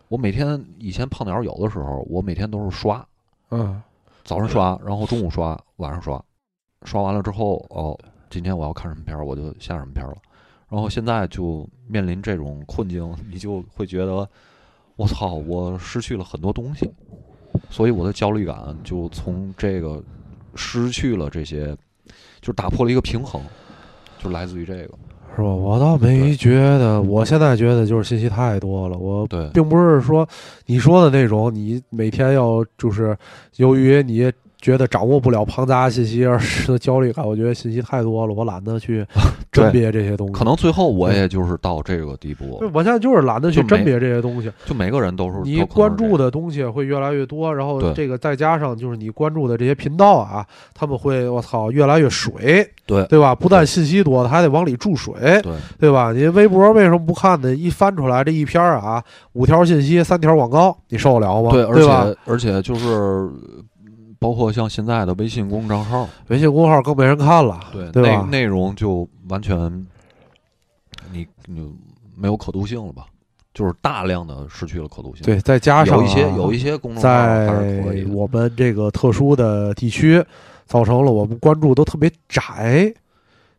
A: 我每天以前胖鸟有的时候，我每天都是刷，
B: 嗯
A: 早上刷，然后中午刷，晚上刷，刷完了之后，哦，今天我要看什么片儿，我就下什么片儿了。然后现在就面临这种困境，你就会觉得，我操，我失去了很多东西，所以我的焦虑感就从这个失去了这些，就打破了一个平衡，就来自于这个。
B: 是吧？我倒没觉得，我现在觉得就是信息太多了，我
A: 对，
B: 并不是说你说的那种，你每天要就是由于你觉得掌握不了庞杂信息而使得焦虑感。我觉得信息太多了，我懒得去 甄别这些东西。
A: 可能最后我也就是到这个地步，
B: 我现在就是懒得去甄别这些东西。
A: 就每个人都是
B: 你关注的东西会越来越多，然后这个再加上就是你关注的这些频道啊，他们会我操越来越水，
A: 对
B: 对吧？不但信息多，他还得往里注水，
A: 对
B: 对吧？你微博为什么不看呢？一翻出来这一篇啊，五条信息，三条广告，你受得了吗？
A: 对，而？且而且就是呃包括像现在的微信公众账号，
B: 微信公众号更没人看了，
A: 对
B: 对？
A: 内内容就完全你你没有可读性了吧？就是大量的失去了可读性。
B: 对，再加上、
A: 一些有一些公众号还
B: 在
A: 是可以的。
B: 我们这个特殊的地区，造成了我们关注都特别窄，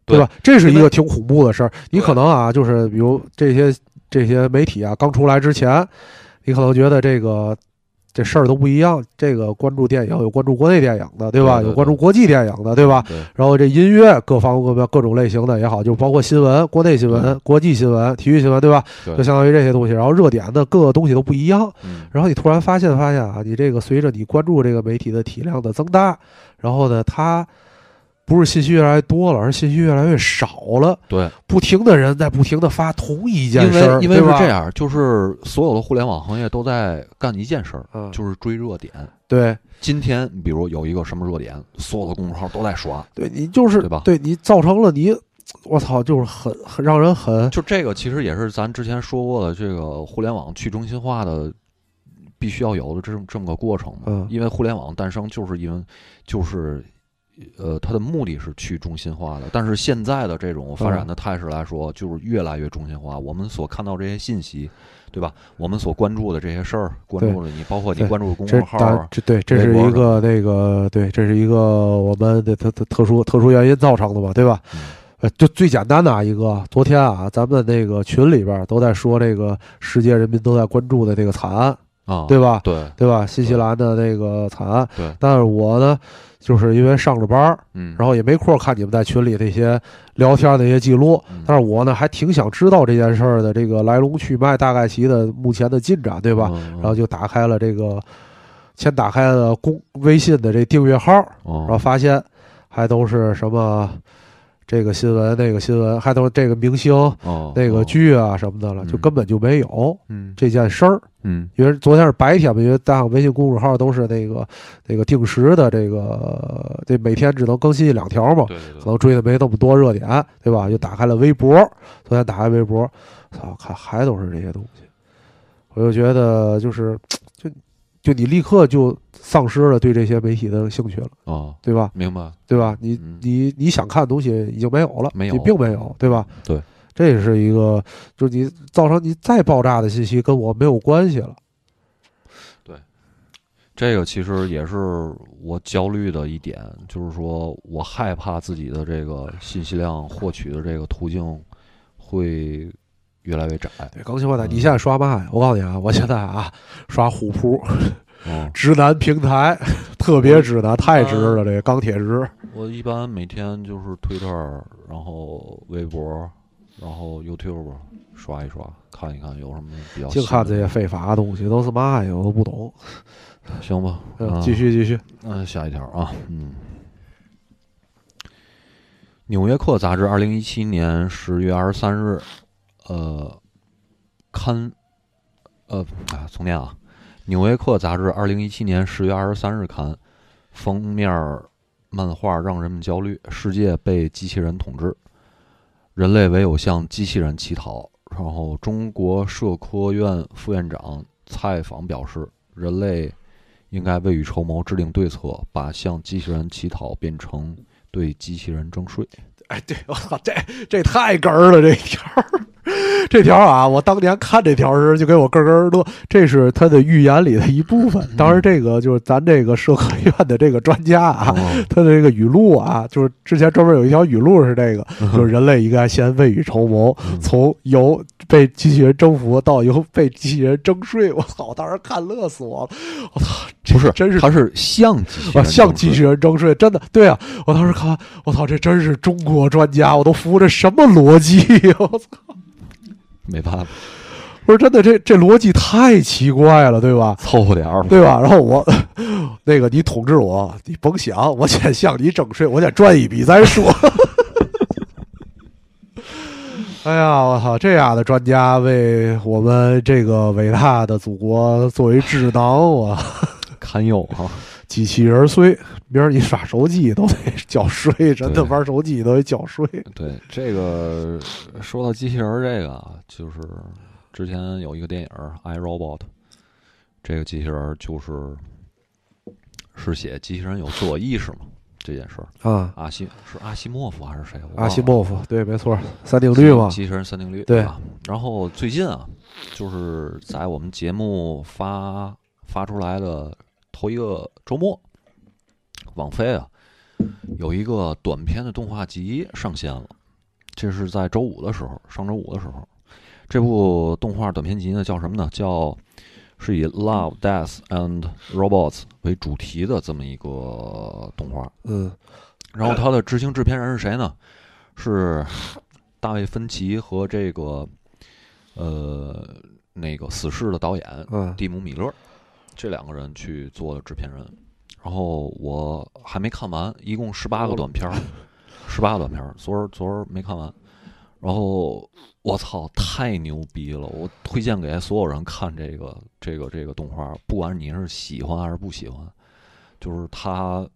A: 对
B: 吧？这是一个挺恐怖的事儿。你可能啊，就是比如这些这些媒体啊，刚出来之前，你可能觉得这个这事儿都不一样。这个关注电影有关注国内电影的，对吧？
A: 对对
B: 有关注国际电影的，对吧？
A: 对
B: 然后这音乐各方各面各种类型的也好，就包括新闻、国内新闻、国际新闻、体育新闻，对吧？
A: 对
B: 就相当于这些东西。然后热点的各个东西都不一样。
A: 嗯，
B: 然后你突然发现，发现啊，你这个随着你关注这个媒体的体量的增大，然后呢，它不是信息越来越多了，而是信息越来越少了。
A: 对，
B: 不停的人在不停的发同一件
A: 因
B: 事儿，
A: 为因为是这，样，就是所有的互联网行业都在干一件事儿，
B: 嗯，
A: 就是追热点。
B: 对。
A: 今天比如有一个什么热点，所有的公众号都在刷，
B: 对，你就是
A: 对吧？
B: 对你造成了你，我操，就是很很让人很
A: 就这个其实也是咱之前说过的，这个互联网去中心化的必须要有的这么这么个过程嘛。
B: 嗯。
A: 因为互联网诞生就是因为就是呃，它的目的是去中心化的，但是现在的这种发展的态势来说，就是越来越中心化。我们所看到这些信息，对吧？我们所关注的这些事儿，关注了你，包括你关注的公众号啊，
B: 这对，这是一个那个对，这是一个我们的特特特殊特殊原因造成的嘛，对吧？
A: 嗯
B: 呃，就最简单的啊一个，昨天啊，咱们那个群里边都在说这个世界人民都在关注的这个惨案，
A: 啊，
B: 对吧？
A: 对
B: 对吧？新西兰的那个惨案，
A: 对，
B: 但是我呢，就是因为上着班儿，
A: 嗯，
B: 然后也没空看你们在群里那些聊天那些记录，
A: 嗯。
B: 但是我呢还挺想知道这件事儿的这个来龙去脉，大概其的目前的进展，对吧？
A: 嗯
B: 然后就打开了这个，先打开了公微信的这订阅号，
A: 哦。
B: 然后发现还都是什么这个新闻那个新闻，还都是这个明星
A: 哦
B: 那个，剧啊什么的了，
A: 嗯
B: 就根本就没有
A: 嗯。
B: 这件事儿。
A: 嗯。
B: 因为昨天是白天嘛，因为大家微信公众号都是那个那个定时的，这个这每天只能更新一两条嘛，
A: 对对对，
B: 可能追的没那么多热点，对吧？就打开了微博，昨天打开微博，操，看还都是这些东西，我就觉得就是就就你立刻就丧失了对这些媒体的兴趣了，
A: 哦，
B: 对吧？
A: 明白，
B: 对吧？你
A: 嗯
B: 你你想看的东西已经没有了，
A: 没有
B: 你并没有，对吧？
A: 对，
B: 这也是一个，就是你造成你再爆炸的信息跟我没有关系了。
A: 对这个其实也是我焦虑的一点，就是说我害怕自己的这个信息量获取的这个途径会越来越窄。
B: 对，更新换代，
A: 嗯
B: 你现在刷嘛呀？我告诉你啊，我现在啊刷虎扑
A: 哦，
B: 直男平台，特别直男，太直了，这个钢铁直。
A: 我一般每天就是推特，然后微博，然后 YouTube 刷一刷，看一看有什么比较新。
B: 净看这些非法的东西，都是嘛呀？我都不懂。
A: 行吧，
B: 嗯，
A: 啊
B: 继续继续。
A: 嗯，下一条啊，嗯，《纽约客》杂志二零一七年十月二十三日，呃，刊，呃，啊，重念啊，《纽约客》杂志二零一七年十月二十三日刊，封面漫画让人们焦虑，世界被机器人统治，人类唯有向机器人乞讨。然后，中国社科院副院长蔡昉表示，人类应该未雨绸缪，制定对策，把向机器人乞讨变成对机器人征税。
B: 哎，对，我操，这这太哏儿了，这一条儿，这条啊，我当年看这条时就给我咯咯乐，这是他的预言里的一部分。当时，这个就是咱这个社科院的这个专家啊，
A: 哦
B: 他的这个语录啊，就是之前专门有一条语录是这个，就是人类应该先未雨绸缪，
A: 嗯
B: 从由被机器人征服到由被机器人征税。我操，我当时看乐死我了，我操，这
A: 不是，
B: 真是
A: 他是向机器
B: 啊，向机器人征税，真的对啊！我当时看，我操，这真是中国专家，我都服这什么逻辑？我操！
A: 没办法，
B: 不是真的，这这逻辑太奇怪了，对吧？
A: 凑合点儿吧。
B: 对吧？然后我 那个你统治我，你甭想，我先向你征税，我先赚一笔再说。哎呀，我操！这样的专家为我们这个伟大的祖国作为智囊，我
A: 堪忧哈。
B: 机器人税，明儿你刷手机都得 交税，真的玩手机都得交税。
A: 对这个，说到机器人儿这个啊，就是之前有一个电影儿《I Robot》，这个机器人儿就是是写机器人有自我意识嘛这件事儿。
B: 啊，
A: 阿西是阿西莫夫还是谁？
B: 阿西莫夫，对，没错，三定律嘛，
A: 机器人三定律
B: 对
A: 吧？然后最近啊，就是在我们节目发发出来的头一个周末，网飞啊有一个短片的动画集上线了。这是在周五的时候，上周五的时候，这部动画短片集呢叫什么呢？叫是以 Love, Death and Robots 为主题的这么一个动画。
B: 嗯
A: 然后它的执行制片人是谁呢？是大卫芬奇和这个呃那个死侍的导演
B: 嗯
A: 蒂姆米勒这两个人去做的制片人。然后我还没看完，一共十八个短片儿，十八个短片儿，昨儿昨儿没看完。然后我操，太牛逼了！我推荐给所有人看这个这个这个动画，不管你是喜欢还是不喜欢，就是他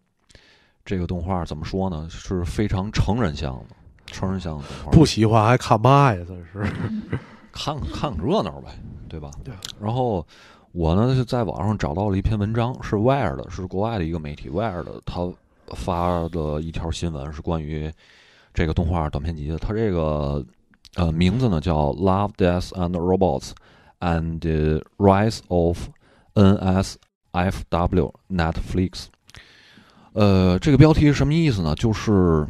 A: 这个动画怎么说呢？是非常成人向的，成人向的动画。
B: 不喜欢还看嘛呀？这是，
A: 看看看个热闹呗，对吧？
B: 对。
A: 然后我呢是在网上找到了一篇文章，是 Wire 的，是国外的一个媒体 Wire 的，他发的一条新闻，是关于这个动画短片集的。它这个呃名字呢叫《Love, Death and Robots and Rise of NSFW Netflix》。呃，这个标题是什么意思呢？就是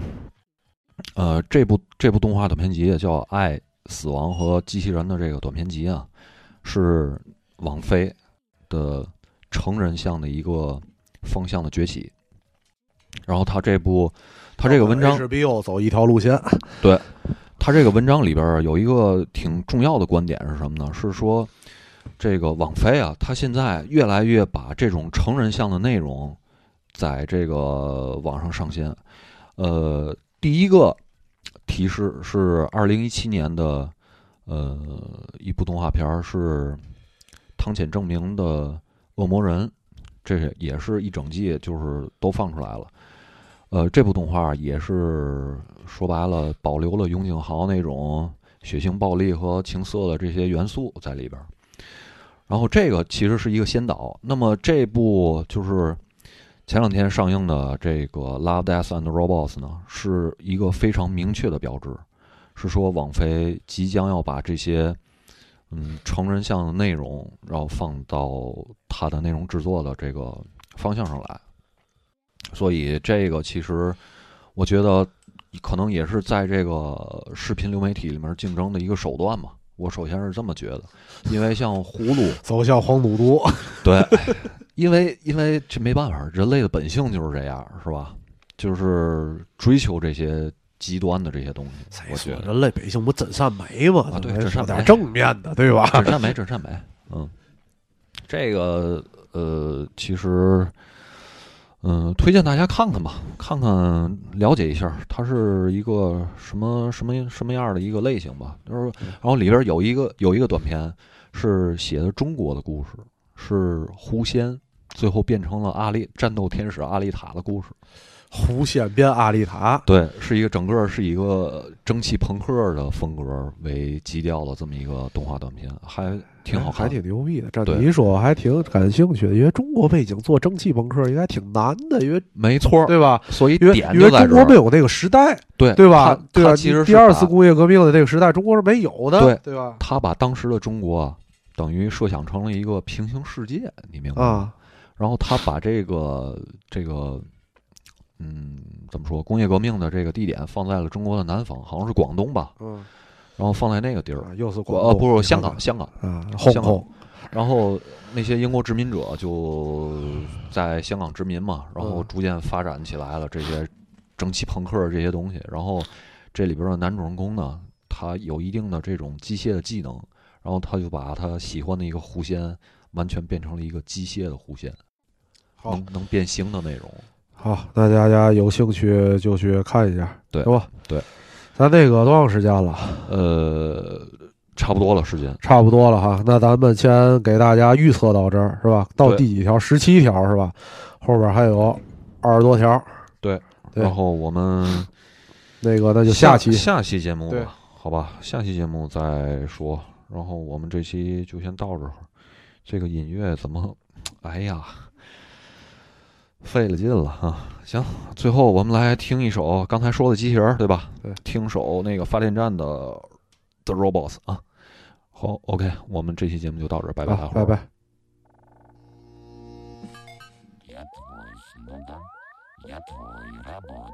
A: 呃，这部这部动画短片集叫《爱、死亡和机器人》的这个短片集啊，是网飞的成人向的一个方向的崛起。然后他这部，他这个文章
B: HBO 走一条路线，对
A: 他这个文章里边儿有一个挺重要的观点是什么呢？是说这个网飞啊，他现在越来越把这种成人向的内容在这个网上上线。呃，第一个提示是二零一七年的呃一部动画片儿是汤浅证明的《恶魔人》，这也是一整季就是都放出来了。呃，这部动画也是说白了，保留了永井豪那种血腥、暴力和情色的这些元素在里边。然后这个其实是一个先导。那么这部就是前两天上映的这个《Love, Death and Robots》呢，是一个非常明确的标志，是说网飞即将要把这些嗯成人向的内容，然后放到它的内容制作的这个方向上来。所以这个其实我觉得可能也是在这个视频流媒体里面竞争的一个手段嘛。我首先是这么觉得，因为像葫芦，
B: 走向黄赌毒。
A: 对，因为因为这没办法，人类的本性就是这样，是吧？就是追求这些极端的这些东西。我觉得
B: 人类百姓不真善美吗？
A: 啊对
B: 咱
A: 真善美
B: 正面的，对吧？
A: 真善美，真善美。嗯，这个呃，其实，嗯、推荐大家看看吧，看看了解一下，它是一个什么什么什么样的一个类型吧。就是，然后里边有一个有一个短片是写的中国的故事，是狐仙最后变成了阿丽战斗天使阿丽塔的故事。
B: 狐仙变阿丽塔，
A: 对，是一个整个是一个蒸汽朋克的风格为基调的这么一个动画短片，还挺好看
B: 还。挺牛逼的。这
A: 对
B: 你一说，我还挺感兴趣的，因为中国背景做蒸汽朋克应该挺难的，因为
A: 没错，
B: 对吧？
A: 所以
B: 因为中国没有那个时代，
A: 对
B: 对吧？对吧？
A: 其实
B: 第二次工业革命的那个时代，中国是没有的，
A: 对
B: 对吧？
A: 他把当时的中国啊，等于设想成了一个平行世界，你明白吗？
B: 啊，
A: 然后他把这个这个，嗯，怎么说？工业革命的这个地点放在了中国的南方，好像是广东吧，
B: 嗯，
A: 然后放在那个地儿。
B: 啊又是
A: 呃，
B: 广东
A: 不是香港，香港。
B: 看啊，홍
A: 香港
B: 콩
A: 然后那些英国殖民者就在香港殖民嘛，然后
B: 嗯
A: 逐渐发展起来了这些蒸汽朋克这些东西。然后这里边的男主人公呢，他有一定的这种机械的技能，然后他就把他喜欢的一个狐仙完全变成了一个机械的狐仙，能能变形的那种。
B: 好，那大家有兴趣就去看一下，
A: 对
B: 是吧？
A: 对，
B: 咱那个多长时间了？
A: 呃，差不多了时间。
B: 差不多了哈，那咱们先给大家预测到这儿是吧？到第几条？十七条是吧？后边还有二十多条，对
A: 然后我们
B: 那个那就
A: 下
B: 期
A: 下期节目吧，好吧，下期节目再说。然后我们这期就先到这儿。这个音乐怎么，哎呀，费了劲了哈。行，最后我们来听一首刚才说的机器人儿，对吧？
B: 对，
A: 听首那个发电站的《The Robots》啊。好，OK，我们这期节目就到这儿，拜拜，大
B: 啊，
A: 伙儿
B: 拜拜。
C: Я твой слуга, я твой работник.